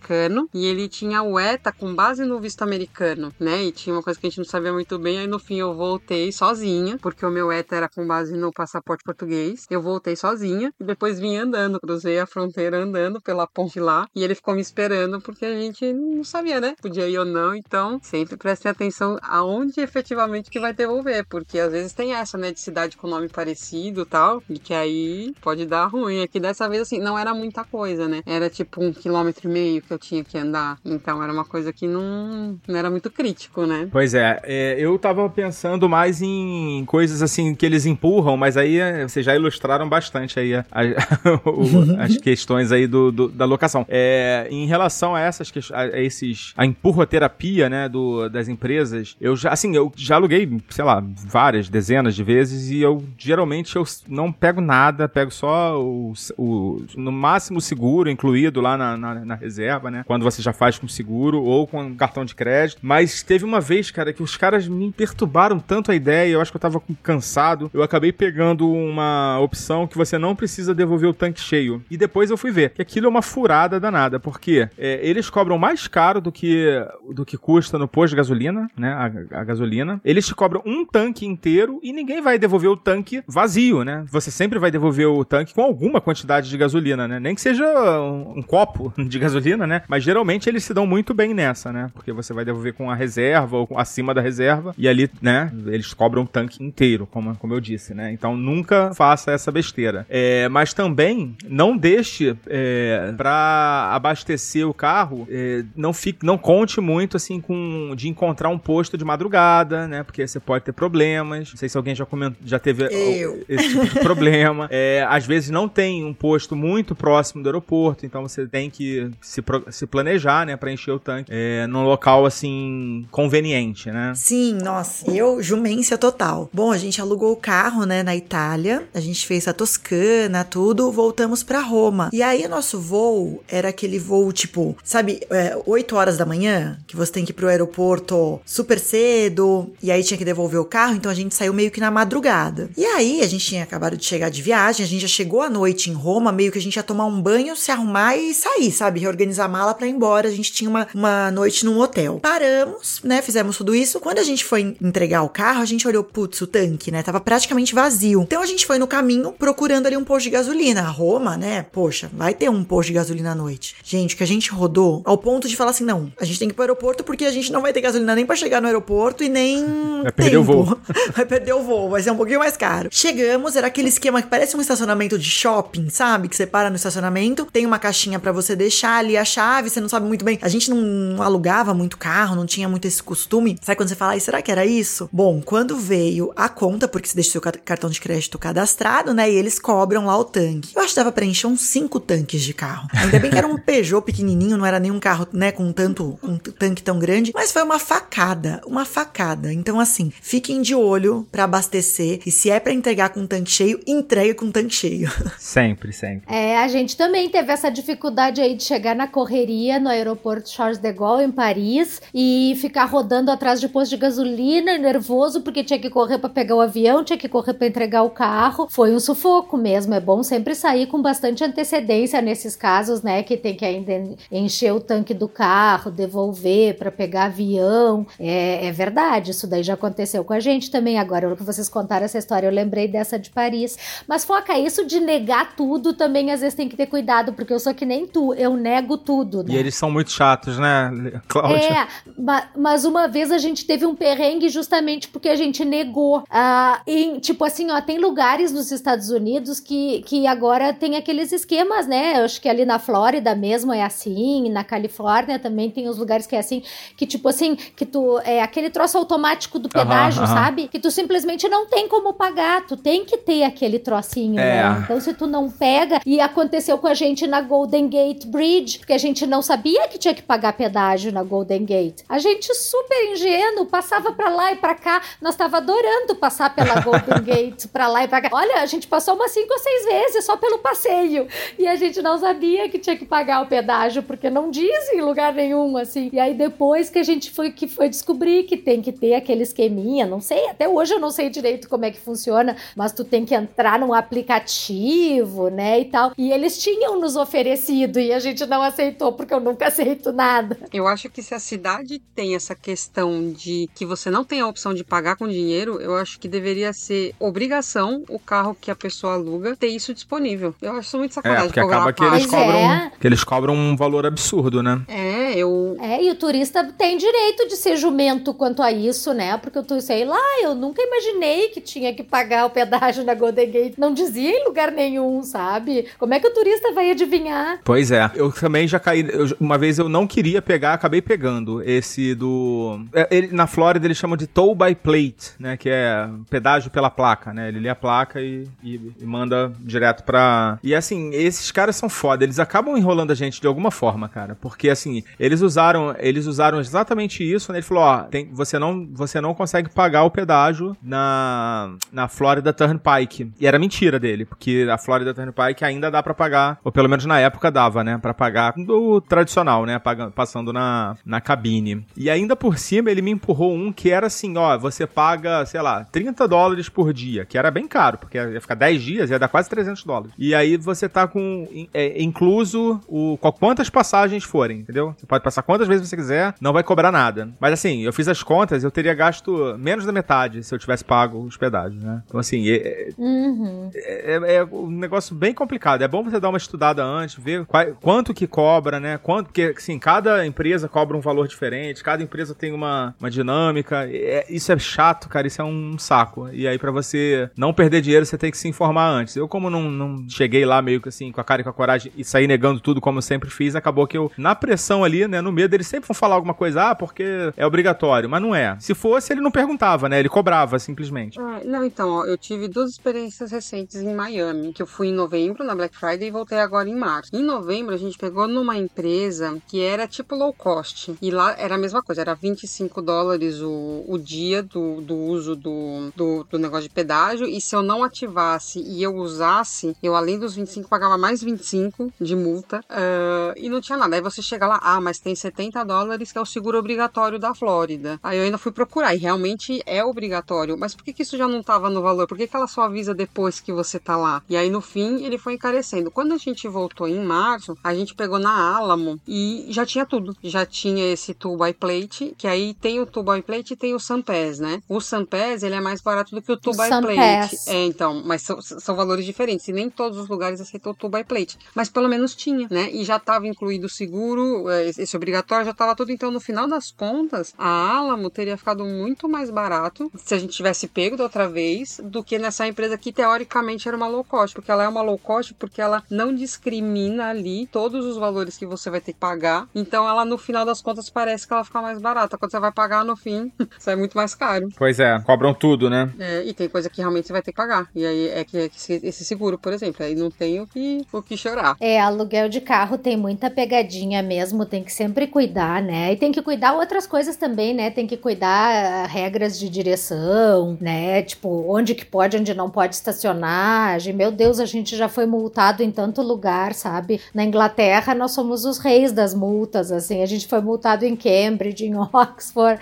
S4: e ele tinha o ETA com base no visto americano, né? E tinha uma coisa que a gente não sabia muito bem. Aí no fim eu voltei sozinha, porque o meu ETA era com base no passaporte português. Eu voltei sozinha e depois vim andando, cruzei a fronteira andando pela ponte lá. E ele ficou me esperando porque a gente não sabia, né? Podia ir ou não. Então sempre prestem atenção aonde efetivamente que vai devolver, porque às vezes tem essa, né? De cidade com nome parecido tal, e que aí pode dar ruim. Aqui dessa vez, assim, não era muita coisa, né? Era tipo um quilômetro e meio que eu tinha que andar. Então era uma coisa que não, não era muito crítico, né?
S2: Pois é, é, eu tava pensando mais em coisas assim que eles empurram, mas aí é, vocês já ilustraram bastante aí a- a- o- as questões aí do, do- da locação. É, em relação a essas a, a esses a empurroterapia, né, do, das empresas, eu já assim, eu já aluguei, sei lá, várias dezenas de vezes e eu geralmente eu não pego nada, pego só o, o no máximo seguro incluído lá na, na, na reserva, né? Quando você já faz com seguro ou com cartão de crédito. Mas teve uma vez cara, que os caras me perturbaram tanto a ideia, eu acho que eu tava cansado. Eu acabei pegando uma opção que você não precisa devolver o tanque cheio. E depois eu fui ver que aquilo é uma furada danada, porque é, eles cobram mais caro do que, do que custa no posto de gasolina, né? A, a gasolina. Eles te cobram um tanque inteiro e ninguém vai devolver o tanque vazio, né? Você sempre vai devolver o tanque com alguma quantidade de gasolina, né? Nem que seja um, um copo de gasolina, né? Mas geralmente eles se dão muito bem nessa, né? Porque você vai devolver com a reserva ou acima da reserva e ali, né? Eles cobram o tanque inteiro, como, como eu disse, né? Então nunca faça essa besteira. É, mas também não deixe é, para abastecer o carro, é, não fique, não conte muito assim com de encontrar um posto de madrugada, né? Porque você pode ter problemas. Não sei se alguém já comentou, já teve
S3: Eu.
S2: esse tipo de problema. É, às vezes não tem um posto muito próximo do aeroporto, então você tem que se, se planejar, né, para encher o tanque é, num local assim conveniente, né?
S3: Sim, nossa, eu, jumência total. Bom, a gente alugou o carro, né, na Itália, a gente fez a Toscana, tudo, voltamos pra Roma. E aí, o nosso voo era aquele voo, tipo, sabe, é, 8 horas da manhã, que você tem que ir pro aeroporto super cedo, e aí tinha que devolver o carro, então a gente saiu meio que na madrugada. E aí, a gente tinha acabado de chegar de viagem, a gente já chegou à noite em Roma, meio que a gente ia tomar um banho, se arrumar e sair, sabe, reorganizar a mala pra ir embora. A gente tinha uma, uma noite num hotel. Paramos, né, fizemos tudo isso. Quando a gente foi entregar o carro, a gente olhou, putz, o tanque, né, tava praticamente vazio. Então a gente foi no caminho procurando ali um posto de gasolina. Roma, né, poxa, vai ter um posto de gasolina à noite. Gente, que a gente rodou ao ponto de falar assim, não, a gente tem que ir pro aeroporto porque a gente não vai ter gasolina nem pra chegar no aeroporto e nem
S2: Vai perder o
S3: tempo.
S2: voo.
S3: Vai perder o voo, vai ser um pouquinho mais caro. Chegamos, era aquele esquema que parece um estacionamento de shopping, sabe? Que você para no estacionamento, tem uma caixinha pra você deixar ali a chave, você não sabe muito bem. A gente não alugava muito carro, não tinha muito esse costume. Sabe quando você fala, "Ai, será que era isso? Bom, quando veio a conta, porque você deixa seu ca- cartão de crédito cadastrado, né? E eles cobram lá o tanque. Eu acho que dava pra encher uns cinco tanques de carro. Ainda bem que era um Peugeot pequenininho, não era nenhum carro, né, com tanto, t- tanque tão grande, mas foi uma facada, uma facada. Então, assim, fiquem de olho pra abastecer. E se é pra entregar com tanque cheio, entregue com tanque cheio.
S2: Sempre, sempre.
S5: É, a gente também teve essa dificuldade aí de chegar na correria no aeroporto Charles de Gaulle, em Paris, e ficar rodando atrás de posto de gasolina, nervoso, porque tinha que correr pra pegar o avião, tinha que correr pra entregar o carro. Foi um sufoco mesmo. É bom sempre sair com bastante antecedência nesses casos, né? Que tem que ainda encher o tanque do carro, devolver pra pegar avião. É, é verdade, isso daí já aconteceu com a gente também. Agora, que vocês contaram essa história, eu lembrei dessa de Paris. Mas foca, isso de negar tudo também às vezes tem que ter cuidado, porque eu sou que nem tu, eu nego tudo. Né?
S2: E eles são muito chatos, né, Cláudia?
S5: É, ma- mas uma vez a gente teve um perrengue justamente porque a gente negou. Ah, em, tipo assim, ó, tem lugares nos Estados Unidos que, que agora tem aqueles esquemas, né? Eu acho que ali na Flórida mesmo é assim, na Califórnia também tem os lugares que é assim, que tipo assim, que tu. É aquele troço automático do pedágio, sabe? Que tu simplesmente não tem como pagar, tu tem que ter aquele trocinho,
S2: É.
S5: né? Então, se tu não pega, e aconteceu com a gente na Golden Gate Bridge, porque a gente não sabia que tinha que pagar pedágio na Golden Gate. A gente super ingênuo, passava pra lá e pra cá. Nós tava adorando passar pela Golden Gate pra lá e pra cá. Olha, a gente passou umas cinco ou seis vezes só pelo passeio. E a gente não sabia que tinha que pagar o pedágio, porque não diz em lugar nenhum, assim. E aí depois que a gente foi que foi descobrir que tem que ter aquele esqueminha, não sei, até hoje eu não sei direito como é que funciona, mas tu tem que entrar num aplicativo, né, e tal. E eles tinham nos oferecido e a gente não aceitou porque eu nunca aceito nada.
S4: Eu acho que se a cidade tem essa questão de que você não tem a opção de pagar com dinheiro, eu acho que deveria ser obrigação o carro que a pessoa aluga ter isso disponível. Eu acho isso muito
S2: É,
S4: sacanagem.
S2: porque
S4: cobrar
S2: acaba que eles cobram,
S5: é.
S2: que eles cobram um valor absurdo, né?
S4: É, eu.
S5: É, e o turista tem direito de ser jumento quanto a isso, né? Porque eu tô, sei lá, eu nunca imaginei que tinha que pagar o pedágio na Golden Gate. Não dizia em lugar nenhum, sabe? Como é que o turista vai adivinhar?
S2: Pois é. Eu também já caí. eu- uma vez eu não queria pegar, acabei pegando esse do. é, ele- na Flórida eles chamam de toll by plate, né? Que é pedágio pela placa, né? Ele lê a placa e, e- e manda direto pra. E assim, esses caras são foda. Eles acabam enrolando a gente de alguma forma, cara. Porque assim, Eles usaram, eles usaram exatamente isso, né? Ele falou, ó, tem, você não, você não consegue pagar o pedágio na na Florida Turnpike. E era mentira dele, porque a Florida Turnpike ainda dá para pagar, ou pelo menos na época dava, né, para pagar do tradicional, né, passando na, na cabine. E ainda por cima ele me empurrou um que era assim, ó, você paga, sei lá, 30 dólares por dia, que era bem caro, porque ia ficar 10 dias, ia dar quase 300 dólares. E aí você tá com é, incluso o quantas passagens forem, entendeu? Você pode passar quantas vezes você quiser, não vai cobrar nada. Mas assim, eu fiz as contas, eu teria gasto menos da metade se eu tivesse pago os pedágios, né? Então assim, é,
S5: uhum.
S2: é, é, é um negócio bem complicado. É bom você dar uma estudada antes, ver qual, quanto que cobra, né? Quanto, porque assim, cada empresa cobra um valor diferente, cada empresa tem uma, uma dinâmica. É, isso é chato, cara, isso é um saco. E aí para você não perder dinheiro, você tem que se informar antes. Eu como não, não cheguei lá meio que assim, com a cara e com a coragem e saí negando tudo como eu sempre fiz, acabou que eu, na pressão ali, né, no medo, eles sempre vão falar alguma coisa, ah, porque é obrigatório, mas não é. Se fosse, ele não perguntava, né? Ele cobrava simplesmente.
S4: Ah, não, então, ó, eu tive duas experiências recentes em Miami, que eu fui em novembro, na Black Friday, e voltei agora em março. Em novembro, a gente pegou numa empresa que era tipo low cost. E lá era a mesma coisa, era 25 dólares o, o dia do, do uso do, do, do negócio de pedágio. E se eu não ativasse e eu usasse, eu além dos 25 pagava mais 25 de multa. Uh, e não tinha nada. Aí você chega lá, ah, mas tem 70 dólares que é o seguro obrigatório da Flórida. Aí eu ainda fui procurar e realmente é obrigatório. Mas por que, que isso já não estava no valor? Por que, que ela só avisa depois que você tá lá? E aí no fim ele foi encarecendo. Quando a gente voltou em março, a gente pegou na Alamo e já tinha tudo. Já tinha esse tool by plate, que aí tem o tool by plate e tem o Sampass, né? O Sampass ele é mais barato do que o tool by plate. É, então, mas são, são valores diferentes. E nem todos os lugares aceitam o tool by plate. Mas pelo menos tinha, né? E já estava incluído o seguro, é, esse obrigatório, já estava tudo. Então, no final das contas, a Alamo teria ficado muito mais barato se a gente tivesse pego da outra vez do que nessa empresa que teoricamente era uma low cost, porque ela é uma low cost porque ela não discrimina ali todos os valores que você vai ter que pagar. Então, ela no final das contas parece que ela fica mais barata. Quando você vai pagar no fim, sai muito mais caro.
S2: Pois é, cobram tudo, né?
S4: É, e tem coisa que realmente você vai ter que pagar. E aí é que, é que esse seguro, por exemplo, aí não tem o que, o que chorar.
S5: É, aluguel de carro tem muita pegadinha mesmo, tem que sempre cuidar, né? E tem que cuidar outras coisas também, né? Tem que cuidar uh, regras de direção, né? Tipo, onde que pode, onde não pode estacionar. Meu Deus, a gente já foi multado em tanto lugar, sabe? Na Inglaterra, nós somos os reis das multas, assim. A gente foi multado em Cambridge, em Oxford,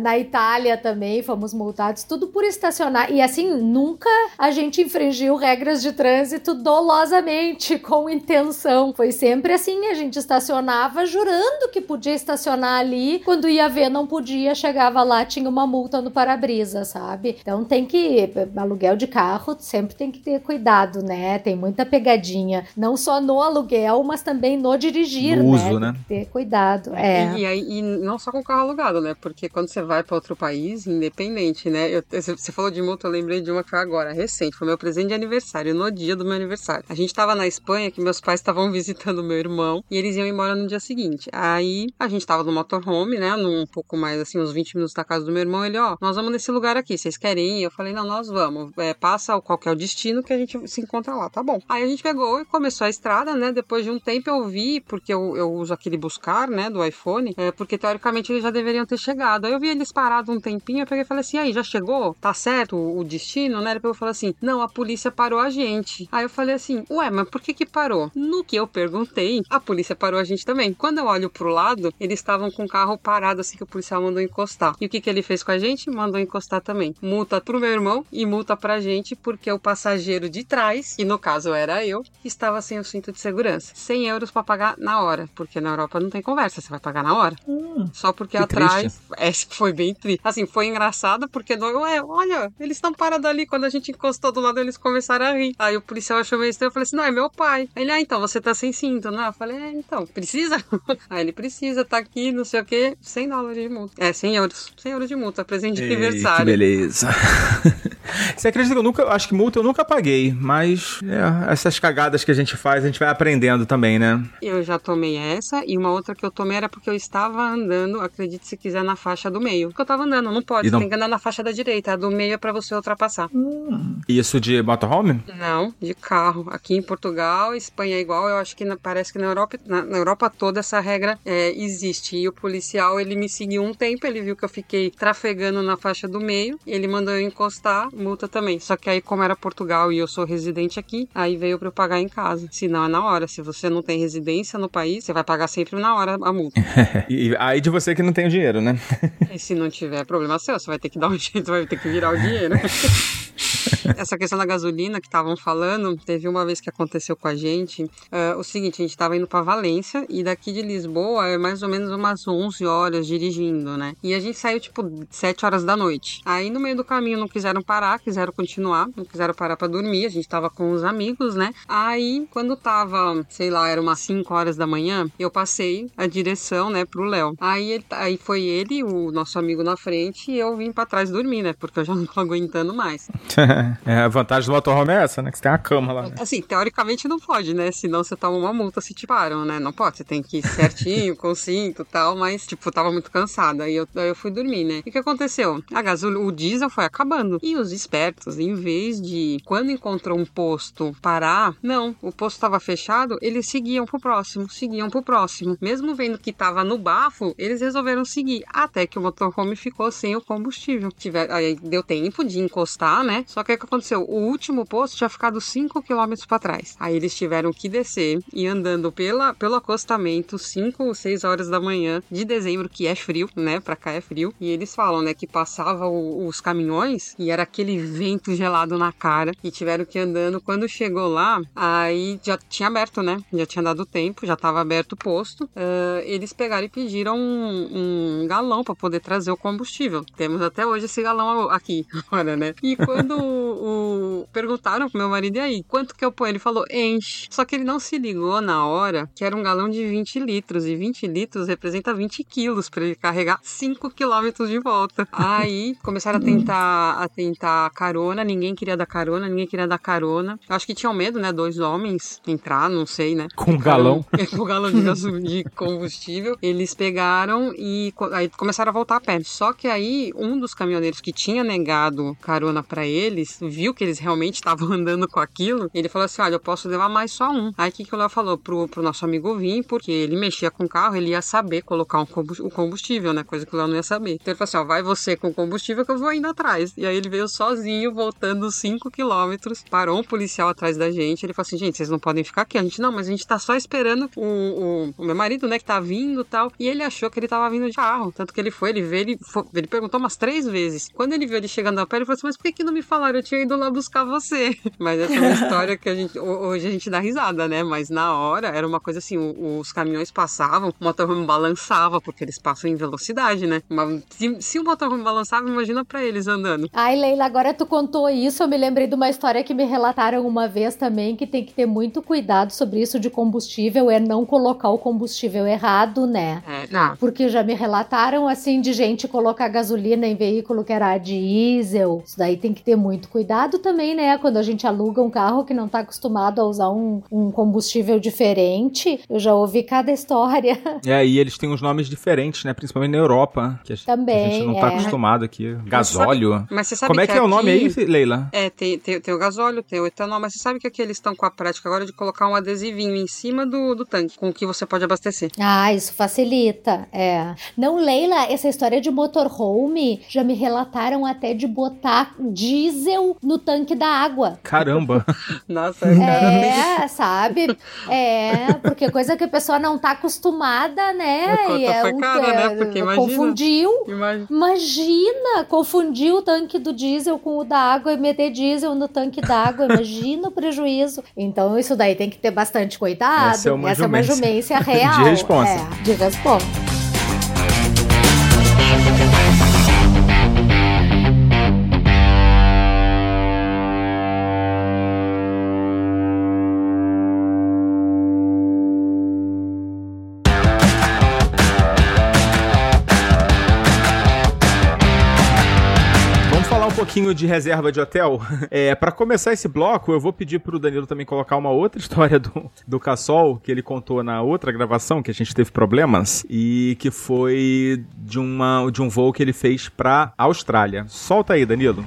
S5: na Itália também fomos multados, tudo por estacionar. E assim, nunca a gente infringiu regras de trânsito dolosamente, com intenção. Foi sempre assim, a gente estacionava jurando que podia estacionar ali, quando ia ver não podia, chegava lá, tinha uma multa no para-brisa, sabe? Então tem que aluguel de carro sempre tem que ter cuidado, né? Tem muita pegadinha, não só no aluguel, mas também no dirigir,
S2: no
S5: né?
S2: Uso, né?
S5: ter cuidado. É.
S4: E, e, e, não só com o carro alugado, né? Porque quando você vai para outro país, independente, né? Eu, você falou de multa, eu lembrei de uma que foi agora, recente, foi meu presente de aniversário, no dia do meu aniversário. A gente tava na Espanha, que meus pais estavam visitando meu irmão, e eles iam embora no dia seguinte. Aí a gente tava no motorhome, né? Num um pouco mais, assim, uns 20 minutos da casa do meu irmão. Ele, ó, nós vamos nesse lugar aqui, vocês querem ir? Eu falei, não, nós vamos. É, passa qual que é o destino que a gente se encontra lá, tá bom. Aí a gente pegou e começou a estrada, né? Depois de um tempo eu vi, porque eu, eu uso aquele buscar, né, do iPhone, é, porque teoricamente eles já deveriam ter chegado. Aí eu vi eles parados um tempinho, eu peguei e falei assim, aí, já chegou? Tá certo o destino, né? Ele pegou e falou assim, não, a polícia parou a gente. Aí eu falei assim, ué, mas por que que parou? No que eu perguntei, a polícia parou a gente também. Quando eu olho pro lado, eles estavam com o carro parado assim que o policial mandou encostar. E o que que ele fez com a gente? Mandou encostar também. Multa pro meu irmão e multa pra gente porque o passageiro de trás, e no caso era eu, estava sem o cinto de segurança. 100 euros para pagar na hora, porque na Europa não tem conversa, você vai pagar na hora.
S2: Hum,
S4: Só porque atrás. É, foi bem triste. Assim, foi engraçado porque, não, ué, olha, eles estão parados ali. Quando a gente encostou do lado, eles começaram a rir. Aí o policial achou meio estranho. Eu falei assim: não, é meu pai. Ele, ah, então você tá sem cinto, né? Eu falei, é, então, precisa? Aí ele precisa, tá aqui, não sei o quê, 100 dólares de multa. É, 100 euros. 100 euros de multa, presente de
S2: Ei,
S4: aniversário.
S2: Que beleza. Você acredita que eu nunca. Acho que multa eu nunca paguei, mas é, essas cagadas que a gente faz, a gente vai aprendendo também, né?
S4: Eu já tomei essa e uma outra que eu tomei era porque eu estava andando, acredite se quiser, na faixa do meio. Porque eu tava andando, não pode,
S2: E não-
S4: tem que andar na faixa da direita, a do meio é pra você ultrapassar.
S2: Isso de motorhome?
S4: Não, de carro. Aqui em Portugal, Espanha é igual. Eu acho que na- parece que na Europa, na, na Europa toda essa regra é, existe. E o policial, ele me seguiu um tempo, ele viu que eu fiquei trafegando na faixa do meio, ele mandou eu encostar, multa também. Só que aí, como era Portugal e eu sou residente aqui, aí veio pra eu pagar em casa. Se não, é na hora. Se você não tem residência no país, você vai pagar sempre na hora a multa.
S2: E aí de você que não tem o dinheiro, né?
S4: E se não tiver problema seu, você vai ter que dar um jeito, vai ter que virar o dinheiro. Essa questão da gasolina que estavam falando, teve uma vez que aconteceu com a gente. ah, o seguinte, a gente estava indo para Valência e daqui de Lisboa é mais ou menos umas 11 horas dirigindo, né? E a gente saiu tipo 7 horas da noite. Aí no meio do caminho não quiseram parar, quiseram continuar, não quiseram parar para dormir. A gente tava com os amigos, né? Aí quando tava, sei lá, era umas 5 horas da manhã, eu passei a direção, né, pro Léo. Aí, ele- aí foi ele, o nosso amigo na frente, e eu vim para trás dormir, né? Porque eu já não tô aguentando mais.
S2: é, a vantagem do motorhome é essa, né? Que você tem uma cama lá. Né?
S4: Assim, teoricamente não pode, né? Senão você toma uma multa se te param, né? Não pode, você tem que ir certinho, com cinto e tal, mas, tipo, tava muito cansada. Aí eu, aí eu fui dormir, né? E o que aconteceu? A gasolina, o diesel foi acabando. E os espertos, em vez de, quando encontrou um posto, parar, não, o posto tava fechado, eles seguiam pro próximo, seguiam pro próximo. Mesmo vendo que tava no bafo, eles resolveram seguir. Até que o motorhome ficou sem o combustível. Tiver, aí deu tempo de encostar, né? Só que que aconteceu? O último posto tinha ficado 5 km para trás. Aí eles tiveram que descer e andando pela, pelo acostamento 5 ou 6 horas da manhã de dezembro, que é frio, né? Pra cá é frio. E eles falam, né, que passava o- os caminhões e era aquele vento gelado na cara. E tiveram que ir andando. Quando chegou lá, aí já tinha aberto, né? Já tinha dado tempo, já tava aberto o posto. Ah, eles pegaram e pediram um, um galão para poder trazer o combustível. Temos até hoje esse galão aqui, agora, né? E quando o, o- perguntaram pro meu marido, e aí, quanto que eu ponho? Ele falou, enche. Só que ele não se ligou na hora que era um galão de 20 litros. E 20 litros representa 20 quilos para ele carregar 5 quilômetros de volta. Aí começaram a tentar, a tentar carona, ninguém queria dar carona, ninguém queria dar carona. Eu acho que tinham medo, né? Dois homens entrar, não sei, né?
S2: Com um galão.
S4: com um galão de, combustível. Eles pegaram e aí começaram a voltar a pé. Só que aí um dos caminhoneiros que tinha negado carona pra eles, viu que eles realmente estavam andando com aquilo, ele falou assim: Olha, eu posso levar mais só um. Aí o que, que o Léo falou pro, pro nosso amigo vir, porque ele mexia com o carro, ele ia saber colocar um o combustível, né? Coisa que o Léo não ia saber. Então ele falou assim: Ó, vai você com o combustível que eu vou indo atrás. E aí ele veio sozinho, voltando 5 quilômetros, parou um policial atrás da gente. Ele falou assim: Gente, vocês não podem ficar aqui. A gente não, mas a gente tá só esperando o, o, o meu marido, né, que tá vindo tal. E ele achou que ele tava vindo de carro. Tanto que ele foi, ele veio, ele, fo- ele perguntou umas três vezes. Quando ele viu ele chegando a pé, ele falou assim: Mas por que, que não me falaram? Eu tinha ido lá buscar você. Mas essa é uma história que a gente. ho- Hoje a gente dá risada, né? Mas na hora era uma coisa assim: os caminhões passavam, o motorhome balançava, porque eles passam em velocidade, né? Mas se, se o motorhome balançava, imagina pra eles andando.
S5: Ai, Leila, agora tu contou isso, eu me lembrei de uma história que me relataram uma vez também, que tem que ter muito cuidado sobre isso de combustível, é não colocar o combustível errado, né?
S4: É, não.
S5: Porque já me relataram assim de gente colocar gasolina em veículo que era diesel. Isso daí tem que ter muito cuidado também, né? Quando a gente aluga um carro que não tá acostumado a usar um, um combustível diferente, eu já ouvi cada história.
S2: É, e eles têm uns nomes diferentes, né? Principalmente na Europa. Que a,
S5: Também,
S2: a gente não tá
S5: é.
S2: acostumado aqui. Gasóleo.
S4: Mas você sabe
S2: Como é que, é o nome aí, Leila?
S4: É, tem, tem, tem o gasóleo, tem o etanol, mas você sabe que aqui eles estão com a prática agora de colocar um adesivinho em cima do, do tanque, com o que você pode abastecer.
S5: Ah, isso facilita, é. Não, Leila, essa história de motorhome já me relataram até de botar diesel no tanque da água.
S2: Caramba.
S4: Nossa,
S5: É, sabe? É, porque coisa que a pessoa não tá acostumada, né?
S4: Conta
S5: E é um-
S4: cara, né?
S5: é,
S4: Porque imagina.
S5: Confundiu.
S4: Imagina.
S5: Imagina, confundir o tanque do diesel com o da água e meter diesel no tanque d'água. Imagina o prejuízo. Então, isso daí tem que ter bastante cuidado.
S2: Essa é uma
S5: Essa é uma
S2: jumência.
S5: jumência real.
S2: De responsa.
S5: É, de responsa.
S2: Pouquinho de reserva de hotel. É, para começar esse bloco, eu vou pedir pro Danilo também colocar uma outra história do, do Cassol, que ele contou na outra gravação, que a gente teve problemas, e que foi de, uma, de um voo que ele fez pra Austrália. Solta aí, Danilo.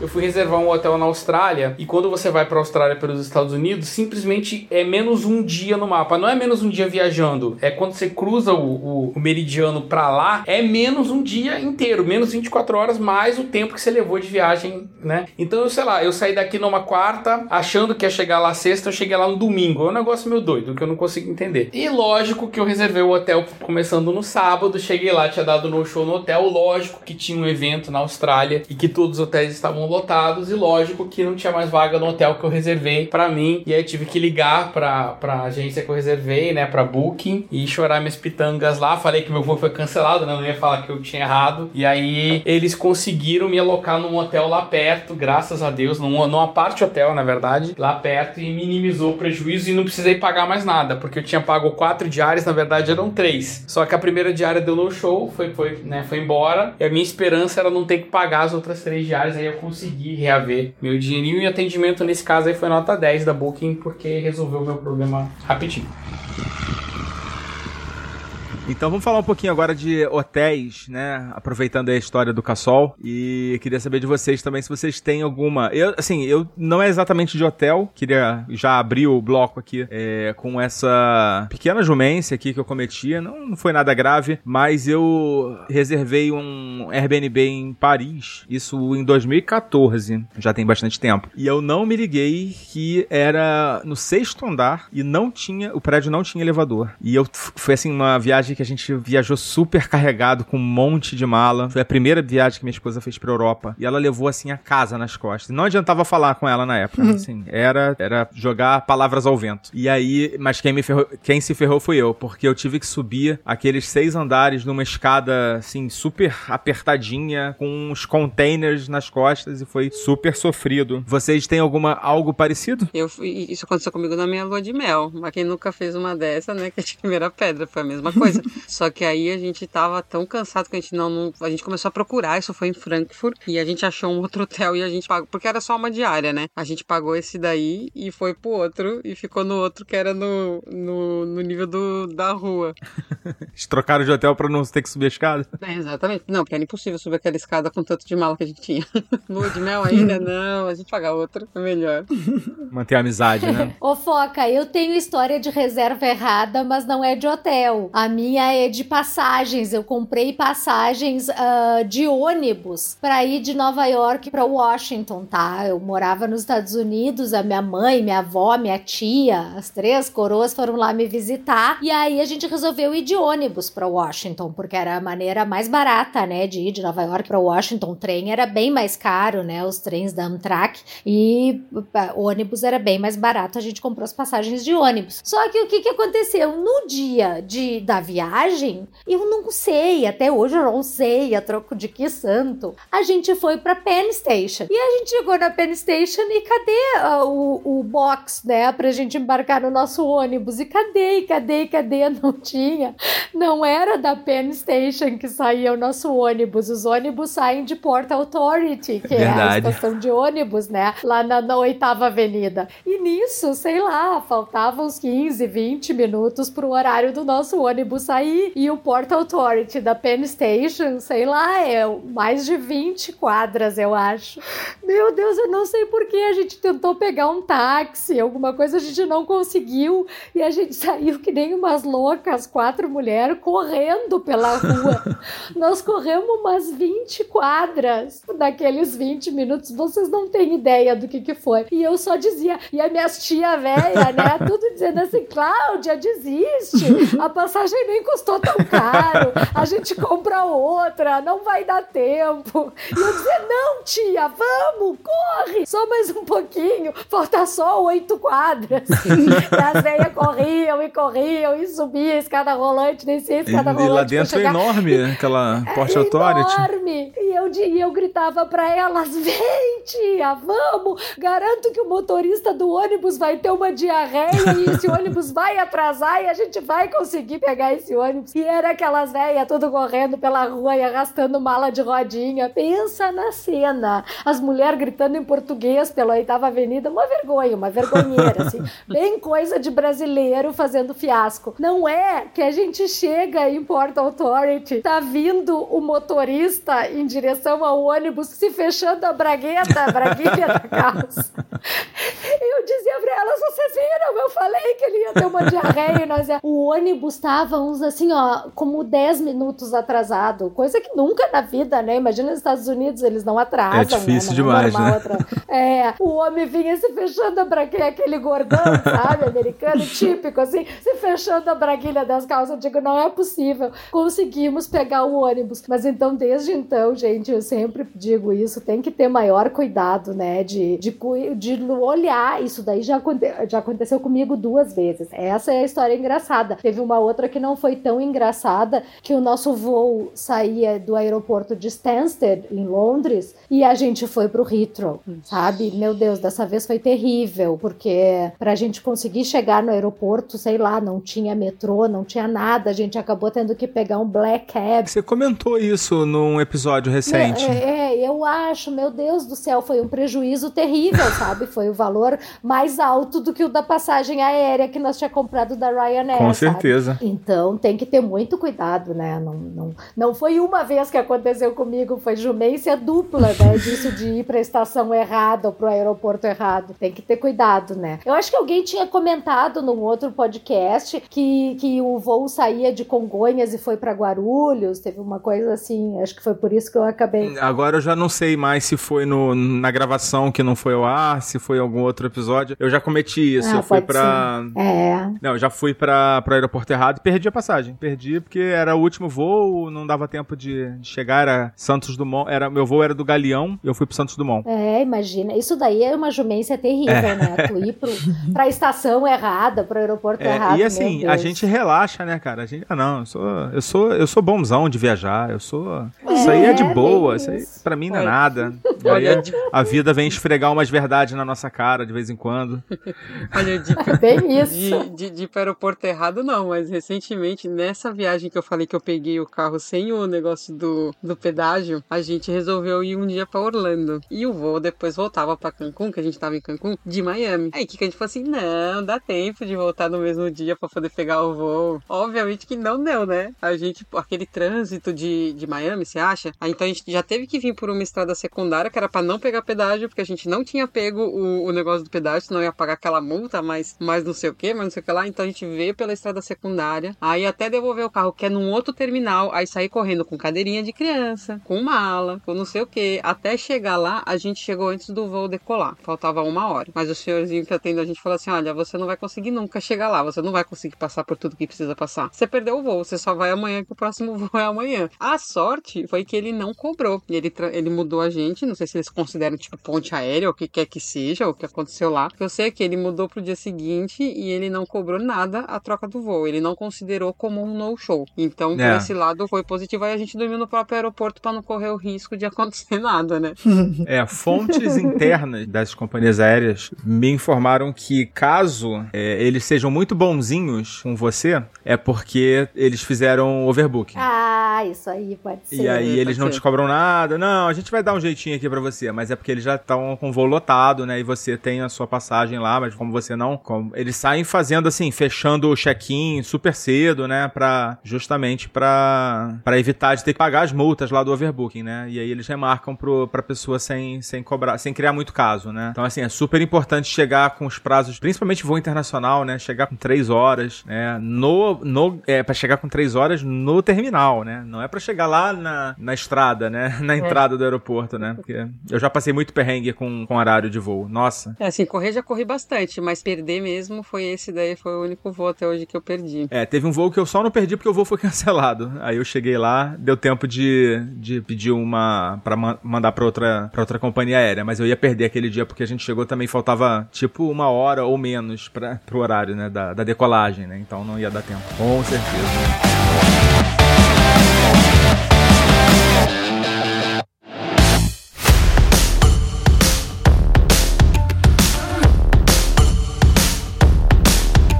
S6: Eu fui reservar um hotel na Austrália e quando você vai para a Austrália pelos Estados Unidos, simplesmente é menos um dia no mapa. Não é menos um dia viajando, é quando você cruza o, o, o meridiano para lá, é menos um dia inteiro, menos 24 horas mais o tempo que você levou de viagem, né? Então, eu sei lá, eu saí daqui numa quarta, achando que ia chegar lá sexta, eu cheguei lá no domingo. É um negócio meio doido que eu não consigo entender. E lógico que eu reservei o hotel começando no sábado, cheguei lá, tinha dado no show no hotel, lógico que tinha um evento na Austrália e que todos os hotéis estavam lotados e lógico que não tinha mais vaga no hotel que eu reservei para mim. E aí tive que ligar pra, pra agência que eu reservei, né, pra Booking e chorar minhas pitangas lá, falei que meu voo foi cancelado, né, não ia falar que eu tinha errado. E aí eles conseguiram me alocar num hotel lá perto, graças a Deus, num, numa parte hotel, na verdade, lá perto e minimizou o prejuízo e não precisei pagar mais nada, porque eu tinha pago quatro diárias, na verdade eram três, só que a primeira diária deu no show, foi, foi, né, foi embora e a minha esperança era não ter que pagar as outras três diárias, aí eu consegui consegui reaver meu dinheirinho e atendimento nesse caso aí foi nota 10 da Booking porque resolveu meu problema rapidinho.
S2: Então vamos falar um pouquinho agora de hotéis, né? Aproveitando a história do Cassol. E queria saber de vocês também se vocês têm alguma. Eu, assim, eu não é exatamente de hotel. Queria já abrir o bloco aqui é, com essa pequena jumência aqui que eu cometi. Não, não foi nada grave, mas eu reservei um Airbnb em Paris. Isso em 2014. Já tem bastante tempo. E eu não me liguei que era no sexto andar e não tinha. O prédio não tinha elevador. E eu foi assim uma viagem que a gente viajou super carregado com um monte de mala. Foi a primeira viagem que minha esposa fez pra Europa. E ela levou, assim, a casa nas costas. Não adiantava falar com ela na época.
S3: Uhum.
S2: Assim, era, era jogar palavras ao vento. E aí, mas quem me ferrou, quem se ferrou fui eu, porque eu tive que subir aqueles seis andares numa escada, assim, super apertadinha, com uns containers nas costas e foi super sofrido. Vocês têm alguma, algo parecido?
S4: Eu, fui- isso aconteceu comigo na minha lua de mel. Mas quem nunca fez uma dessa, né? Que é de primeira pedra, foi a mesma coisa. Só que aí a gente tava tão cansado que a gente não, não- A gente começou a procurar, isso foi em Frankfurt. E a gente achou um outro hotel e a gente pagou. Porque era só uma diária, né? A gente pagou esse daí e foi pro outro. E ficou no outro que era no, no, no nível do, da rua.
S2: Eles trocaram de hotel pra não ter que subir a escada?
S4: É, exatamente. Não, porque era impossível subir aquela escada com tanto de mala que a gente tinha. Lua de mel ainda, não. A gente paga outro, é melhor.
S2: Manter a amizade, né?
S5: Ô, Foca, eu tenho história de reserva errada, mas não é de hotel. A minha é de passagens. Eu comprei passagens ah, de ônibus pra ir de Nova York pra Washington, tá? Eu morava nos Estados Unidos, a minha mãe, minha avó, minha tia, as três coroas foram lá me visitar. E aí a gente resolveu ir de ônibus pra Washington, porque era a maneira mais barata, né, de ir de Nova York pra Washington. O trem era bem mais caro, né? Os trens da Amtrak. E ah, ônibus era bem mais barato, a gente comprou as passagens de ônibus. Só que o que, que aconteceu? No dia de, da viagem, eu não sei, até hoje eu não sei a troco de que santo. A gente foi pra Penn Station. E a gente chegou na Penn Station e cadê ah, o, o box, né, pra gente embarcar no nosso ônibus? E cadê, e cadê, e cadê? Não tinha. Não era da Penn Station que saía o nosso ônibus. Os ônibus saem de Port Authority, que é a
S2: Verdade.
S5: estação de ônibus, né? Lá na, na oitava avenida. E nisso, sei lá, faltavam uns 15, 20 minutos pro horário do nosso ônibus sair. E o Port Authority da Penn Station, sei lá, é mais de 20 quadras, eu acho. Meu Deus, eu não sei por que a gente tentou pegar um táxi, alguma coisa a gente não conseguiu. E a gente saiu que nem umas loucas, quatro mulheres, correndo pela rua. Nós corremos umas 20 quadras naqueles 20 minutos. Vocês não têm ideia do que que foi. E eu só dizia, e a minha tia velha, né, tudo dizendo assim, Cláudia, desiste. A passagem nem custou tão caro. A gente compra outra, não vai dar tempo. E eu dizia, não, tia, vamos, corre. Só mais um pouquinho. Falta só oito quadras. E as velhas corriam e corriam e subia a escada rolante, descia a
S2: E,
S5: escada
S2: e
S5: rolante.
S2: lá
S5: pra
S2: dentro é enorme, aquela Port Authority.
S5: enorme. E eu, e eu gritava pra elas: vem, tia, vamos. Garanto que o motorista do ônibus vai ter uma diarreia e esse ônibus vai atrasar e a gente vai conseguir pegar esse esse ônibus. E era aquelas velhas tudo correndo pela rua e arrastando mala de rodinha. Pensa na cena. As mulheres gritando em português pela oitava avenida. Uma vergonha, uma vergonheira, assim. Bem coisa de brasileiro fazendo fiasco. Não é que a gente chega em Port Authority, tá vindo o motorista em direção ao ônibus, se fechando a bragueta, a braguilha da calça. Eu dizia pra elas, vocês viram? Eu falei que ele ia ter uma diarreia. E nós ia... O ônibus tava uns assim, ó, como 10 minutos atrasado. Coisa que nunca na vida, né? Imagina nos Estados Unidos, eles não atrasam.
S2: É difícil
S5: né?
S2: demais, né?
S5: Outra... É, o homem vinha se fechando a braguilha, aquele gordão, sabe? Americano, típico, assim, se fechando a braguilha das calças. Eu digo, não é possível. Conseguimos pegar o ônibus. Mas então, desde então, gente, eu sempre digo isso, tem que ter maior cuidado, né? De, de, de olhar. Isso daí já, já aconteceu comigo duas vezes. Essa é a história engraçada. Teve uma outra que não foi tão engraçada, que o nosso voo saía do aeroporto de Stansted, em Londres, e a gente foi pro Heathrow, sabe? Meu Deus, dessa vez foi terrível, porque pra gente conseguir chegar no aeroporto, sei lá, não tinha metrô, não tinha nada, a gente acabou tendo que pegar um black cab.
S2: Você comentou isso num episódio recente.
S5: É, é, eu acho, meu Deus do céu, foi um prejuízo terrível, sabe? Foi o valor mais alto do que o da passagem aérea que nós tinha comprado da Ryanair.
S2: Com certeza.
S5: Sabe? Então tem que ter muito cuidado, né? Não, não, não foi uma vez que aconteceu comigo, foi jumência dupla, né? Disso de ir para a estação errada ou para o aeroporto errado. Tem que ter cuidado, né? Eu acho que alguém tinha comentado num outro podcast que, que o voo saía de Congonhas e foi para Guarulhos. Teve uma coisa assim. Acho que foi por isso que eu acabei.
S2: Agora eu já não sei mais se foi no, na gravação que não foi ao ar, se foi algum outro episódio. Eu já cometi isso.
S5: Ah,
S2: eu fui
S5: ser. É.
S2: Não, eu já fui pra, pro aeroporto errado e perdi a passagem. Perdi porque era o último voo, não dava tempo de de chegar, era Santos Dumont. Era, meu voo era do Galeão e eu fui pro Santos Dumont.
S5: É, imagina. Isso daí é uma jumência terrível,
S2: É.
S5: né? Tu ir pro, pra estação errada, pro aeroporto
S2: É,
S5: errado.
S2: e assim, a gente relaxa, né, cara? A gente, ah, não, eu sou, eu sou, eu sou bonzão de viajar, eu sou. Isso aí é de
S5: É,
S2: boa,
S5: bem
S2: isso aí
S5: isso.
S2: pra mim não é nada. Aí
S4: de-
S2: a vida vem esfregar umas verdades na nossa cara de vez em quando.
S4: Olha, de,
S5: Bem isso.
S4: de, de, de o aeroporto errado, não, mas recentemente, nessa viagem que eu falei que eu peguei o carro sem o negócio do, do pedágio, a gente resolveu ir um dia para Orlando. E o voo depois voltava para Cancún, que a gente tava em Cancún, de Miami. Aí que, a gente falou assim: não, dá tempo de voltar no mesmo dia para poder pegar o voo. Obviamente que não deu, né? A gente, aquele trânsito de, de Miami, você acha? Aí então a gente já teve que vir por uma estrada secundária, que era para não pegar pedágio, porque a gente não tinha pego o, o negócio do pedágio, senão ia pagar aquela multa, mas, mas não sei o que, mas não sei o que lá. Então a gente veio pela estrada secundária, aí até devolver o carro, que é num outro terminal, aí sair correndo com cadeirinha de criança, com mala, com não sei o que. Até chegar lá, a gente chegou antes do voo decolar. Faltava uma hora. Mas o senhorzinho que atende a gente falou assim: olha, você não vai conseguir nunca chegar lá, você não vai conseguir passar por tudo que precisa passar. Você perdeu o voo, você só vai amanhã, que o próximo voo é amanhã. A sorte foi que ele não cobrou. Ele, ele mudou a gente, não sei se eles consideram tipo ponte aérea ou o que quer que seja, o que aconteceu lá. Eu sei que ele mudou pro dia seguinte e ele não cobrou nada a troca do voo. Ele não considerou como um no-show. Então, por
S2: É.
S4: esse lado, foi positivo. Aí a gente dormiu no próprio aeroporto para não correr o risco de acontecer nada, né?
S2: É, fontes internas das companhias aéreas me informaram que caso é, eles sejam muito bonzinhos com você, é porque eles fizeram overbooking.
S5: Ah, isso aí pode ser.
S2: E aí eles não
S4: ser.
S2: te cobram nada. Não, a gente vai dar um jeitinho aqui pra você, mas é porque eles já estão com o voo lotado, né? E você tem a sua passagem lá, mas como você não, como- eles saem fazendo assim, fechando o check-in super cedo, né, Pra justamente pra para evitar de ter que pagar as multas lá do overbooking, né? E aí eles remarcam pro pra pessoa sem sem cobrar, sem criar muito caso, né? Então assim, é super importante chegar com os prazos, principalmente voo internacional, né? Chegar com três horas, né? No no é para chegar com três horas no terminal, né? Não é pra chegar lá na, na estrada, né? Na entrada do aeroporto, né? Porque eu já passei muito perrengue com, com horário de voo. Nossa.
S4: É assim, correr já corri bastante, mas perder mesmo foi esse daí, foi o único voo até hoje que eu perdi.
S2: É, teve um voo que eu só não perdi porque o voo foi cancelado. Aí eu cheguei lá, deu tempo de, de pedir uma pra ma- mandar pra outra, pra outra companhia aérea, mas eu ia perder aquele dia porque a gente chegou também faltava tipo uma hora ou menos pra, pro horário, né, da, da decolagem, né? Então não ia dar tempo. Com certeza.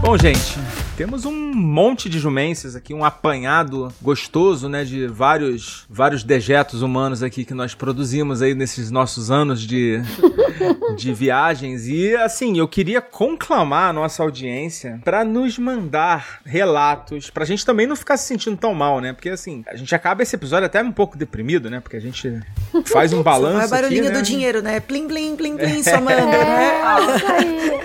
S2: Bom, gente, Temos um monte de jumências aqui, um apanhado gostoso, né, de vários vários dejetos humanos aqui que nós produzimos aí nesses nossos anos de, de viagens. E assim, eu queria conclamar a nossa audiência para nos mandar relatos, pra gente também não ficar se sentindo tão mal, né? Porque assim, a gente acaba esse episódio até um pouco deprimido, né? Porque a gente faz um balanço.
S3: É o barulhinho
S2: aqui, né?
S3: do dinheiro, né? Plim, plim, plim, plim, somando, né?
S5: É, isso aí.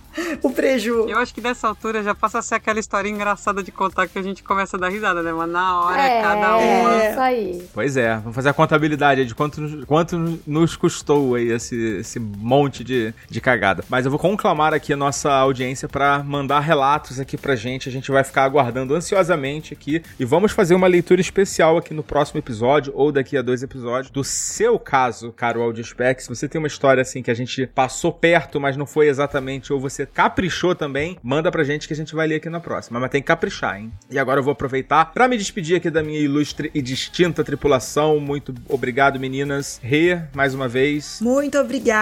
S3: O preju.
S4: Eu acho que nessa altura já passa a ser aquela história engraçada de contar que a gente começa a dar risada, né? Mas na hora,
S5: É,
S4: cada uma.
S5: é, isso aí.
S2: Pois é, vamos fazer a contabilidade de quanto, quanto nos custou aí esse, esse monte de, de cagada. Mas eu vou conclamar aqui a nossa audiência para mandar relatos aqui pra gente. A gente vai ficar aguardando ansiosamente aqui e vamos fazer uma leitura especial aqui no próximo episódio ou daqui a dois episódios do seu caso, caro Audiospec. Se você tem uma história assim que a gente passou perto, mas não foi exatamente, ou você caprichou também, manda pra gente que a gente vai ler aqui na próxima. Mas tem que caprichar, hein? E agora eu vou aproveitar para me despedir aqui da minha ilustre e distinta tripulação. Muito obrigado, meninas. Rê, mais uma vez.
S3: Muito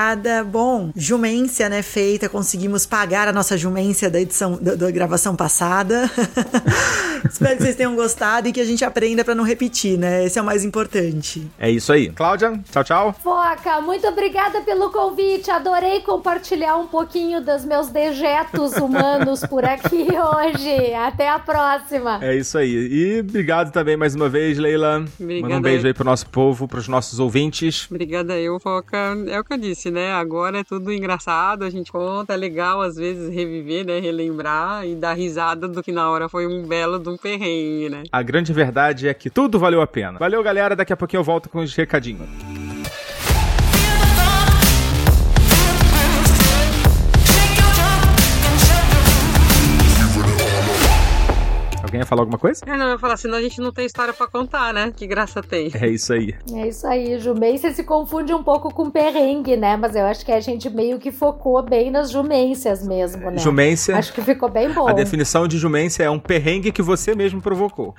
S3: obrigada. Bom, jumência, né, feita. Conseguimos pagar a nossa jumência da edição, da, da gravação passada. Espero que vocês tenham gostado e que a gente aprenda pra não repetir, né? Esse é o mais importante.
S2: É isso aí. Cláudia, tchau, tchau.
S5: Foca, muito obrigada pelo convite. Adorei compartilhar um pouquinho dos meus dejetos humanos por aqui hoje. Até a próxima.
S2: É isso aí. E obrigado também mais uma vez, Leila.
S4: Obrigada
S2: Manda um beijo
S4: aí.
S2: aí pro nosso povo, pros nossos ouvintes.
S4: Obrigada eu, Foca. É o que eu disse, né? Agora é tudo engraçado, a gente conta, é legal às vezes reviver, né? Relembrar e dar risada do que na hora foi um belo de um perrengue, né?
S2: A grande verdade é que tudo valeu a pena. Valeu, galera. Daqui a pouquinho eu volto com os recadinhos. Alguém ia falar alguma coisa?
S4: É, não, eu ia falar, senão a gente não tem história pra contar, né? Que graça tem.
S2: É isso aí.
S5: É isso aí, jumência se confunde um pouco com perrengue, né? Mas eu acho que a gente meio que focou bem nas jumências mesmo, né?
S2: Jumência.
S5: Acho que ficou bem bom.
S2: A definição de jumência é um perrengue que você mesmo provocou.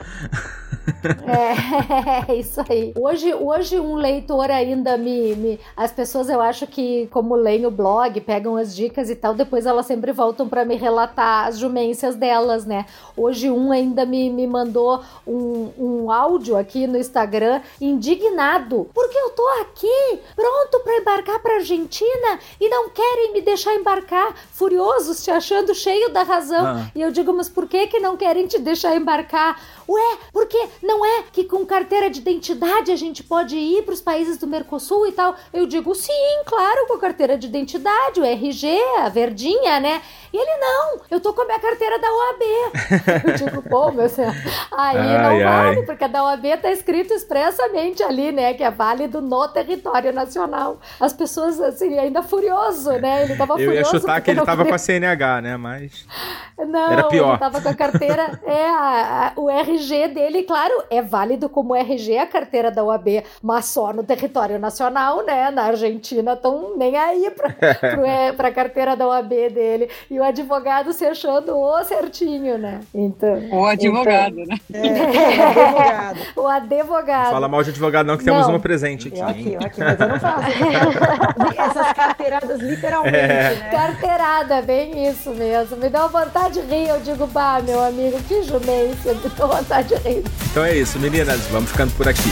S5: É, é isso aí. Hoje, hoje um leitor ainda me, me. As pessoas, eu acho que, como leem o blog, pegam as dicas e tal, depois elas sempre voltam pra me relatar as jumências delas, né? Hoje um ainda me, me mandou um, um áudio aqui no Instagram indignado. Porque eu tô aqui, pronto pra embarcar pra Argentina e não querem me deixar embarcar, furiosos, te achando cheio da razão.
S2: Ah.
S5: E eu digo, mas por que que não querem te deixar embarcar? Ué, porque não é que com carteira de identidade a gente pode ir para os países do Mercosul e tal? Eu digo, sim, claro, com a carteira de identidade, o RG, a verdinha, né? E ele, não, eu tô com a minha carteira da OAB. eu digo, pô, meu senhor, aí não
S2: Ai, ai.
S5: vale, porque a da OAB tá escrito expressamente ali, né, que é válido no território nacional. As pessoas, assim, ainda furioso, né? Ele tava
S2: Eu ia
S5: furioso.
S2: chutar que ele
S5: não
S2: tava com a CNH, né? Mas.
S5: não,
S2: Era pior.
S5: ele tava com a carteira. é, a- a- o RG dele, claro, é válido como RG a carteira da UAB, mas só no território nacional, né? Na Argentina estão nem aí pra, pro, é, pra carteira da UAB dele. E o advogado se achando o certinho, né? Então.
S4: O advogado, né?
S3: Advogado.
S5: O advogado.
S2: Fala mal de advogado, não, que temos
S5: Não.
S2: uma presente aqui.
S3: Eu aqui, eu aqui, mas eu não faço essas carteiradas literalmente,
S2: É.
S3: né?
S5: Carteirada, bem isso mesmo. Me dá uma vontade de rir. Eu digo, bah, meu amigo, que jumência. Dá de rir.
S2: Então é isso, meninas. Vamos ficando por aqui.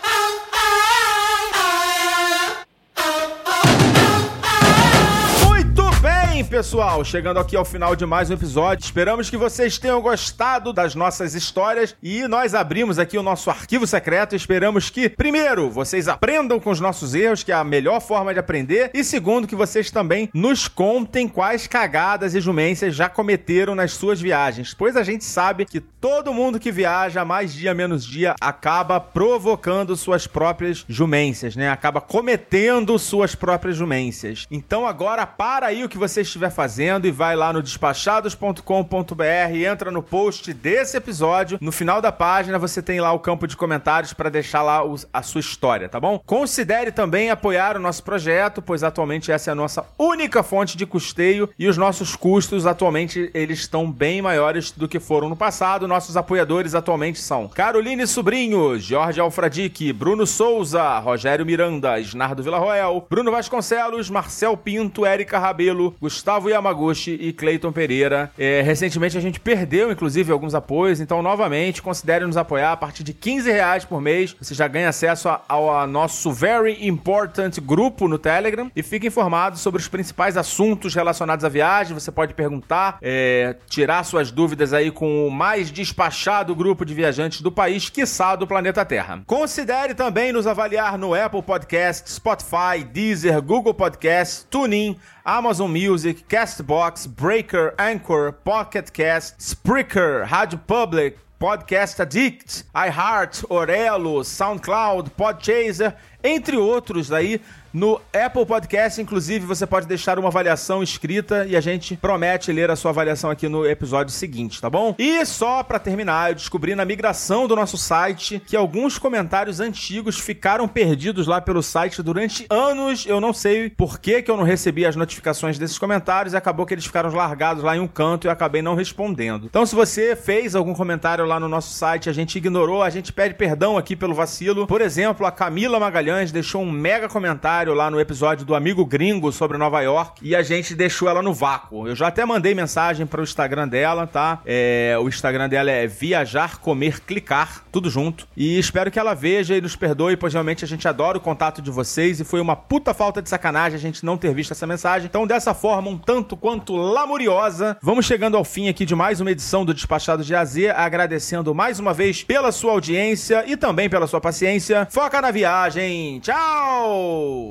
S2: Pessoal. chegando aqui ao final de mais um episódio. Esperamos que vocês tenham gostado das nossas histórias e nós abrimos aqui o nosso arquivo secreto. Esperamos que, primeiro, vocês aprendam com os nossos erros, que é a melhor forma de aprender, e segundo, que vocês também nos contem quais cagadas e jumências já cometeram nas suas viagens, pois a gente sabe que todo mundo que viaja mais dia menos dia acaba provocando suas próprias jumências, né? Acaba cometendo suas próprias jumências. Então agora para aí o que você estiver fazendo e vai lá no despachados.com.br, entra no post desse episódio. No final da página você tem lá o campo de comentários para deixar lá os, a sua história, tá bom? Considere também apoiar o nosso projeto, pois atualmente essa é a nossa única fonte de custeio e os nossos custos atualmente eles estão bem maiores do que foram no passado. Nossos apoiadores atualmente são Caroline Sobrinho, Jorge Alfradique, Bruno Souza, Rogério Miranda, Isnardo Villarroel, Bruno Vasconcelos, Marcel Pinto, Érica Rabelo, Gustavo Yamaguchi e Cleiton Pereira. É, recentemente a gente perdeu, inclusive, alguns apoios, então, novamente, considere nos apoiar a partir de 15 reais por mês. Você já ganha acesso ao, ao nosso Very Important grupo no Telegram e fica informado sobre os principais assuntos relacionados à viagem. Você pode perguntar, é, tirar suas dúvidas aí com o mais despachado grupo de viajantes do país, quiçá do planeta Terra. Considere também nos avaliar no Apple Podcast, Spotify, Deezer, Google Podcast, TuneIn, Amazon Music, Castbox, Breaker, Anchor, Pocket Cast, Spreaker, Rádio Public, Podcast Addict, iHeart, Orelo, SoundCloud, Podchaser, entre outros aí no Apple Podcast, inclusive, você pode deixar uma avaliação escrita e a gente promete ler a sua avaliação aqui no episódio seguinte, tá bom? E só para terminar, eu descobri na migração do nosso site que alguns comentários antigos ficaram perdidos lá pelo site durante anos. Eu não sei por que, que eu não recebi as notificações desses comentários e acabou que eles ficaram largados lá em um canto e eu acabei não respondendo. Então, se você fez algum comentário lá no nosso site, a gente ignorou, a gente pede perdão aqui pelo vacilo. Por exemplo, a Camila Magalhães deixou um mega comentário lá no episódio do Amigo Gringo sobre Nova York e a gente deixou ela no vácuo. Eu já até mandei mensagem para o Instagram dela, tá? É, o Instagram dela é Viajar, Comer, Clicar, tudo junto. E espero que ela veja e nos perdoe, pois realmente a gente adora o contato de vocês e foi uma puta falta de sacanagem a gente não ter visto essa mensagem. Então, dessa forma, um tanto quanto lamuriosa, vamos chegando ao fim aqui de mais uma edição do Despachado de AZ, agradecendo mais uma vez pela sua audiência e também pela sua paciência. Foca na viagem. Tchau!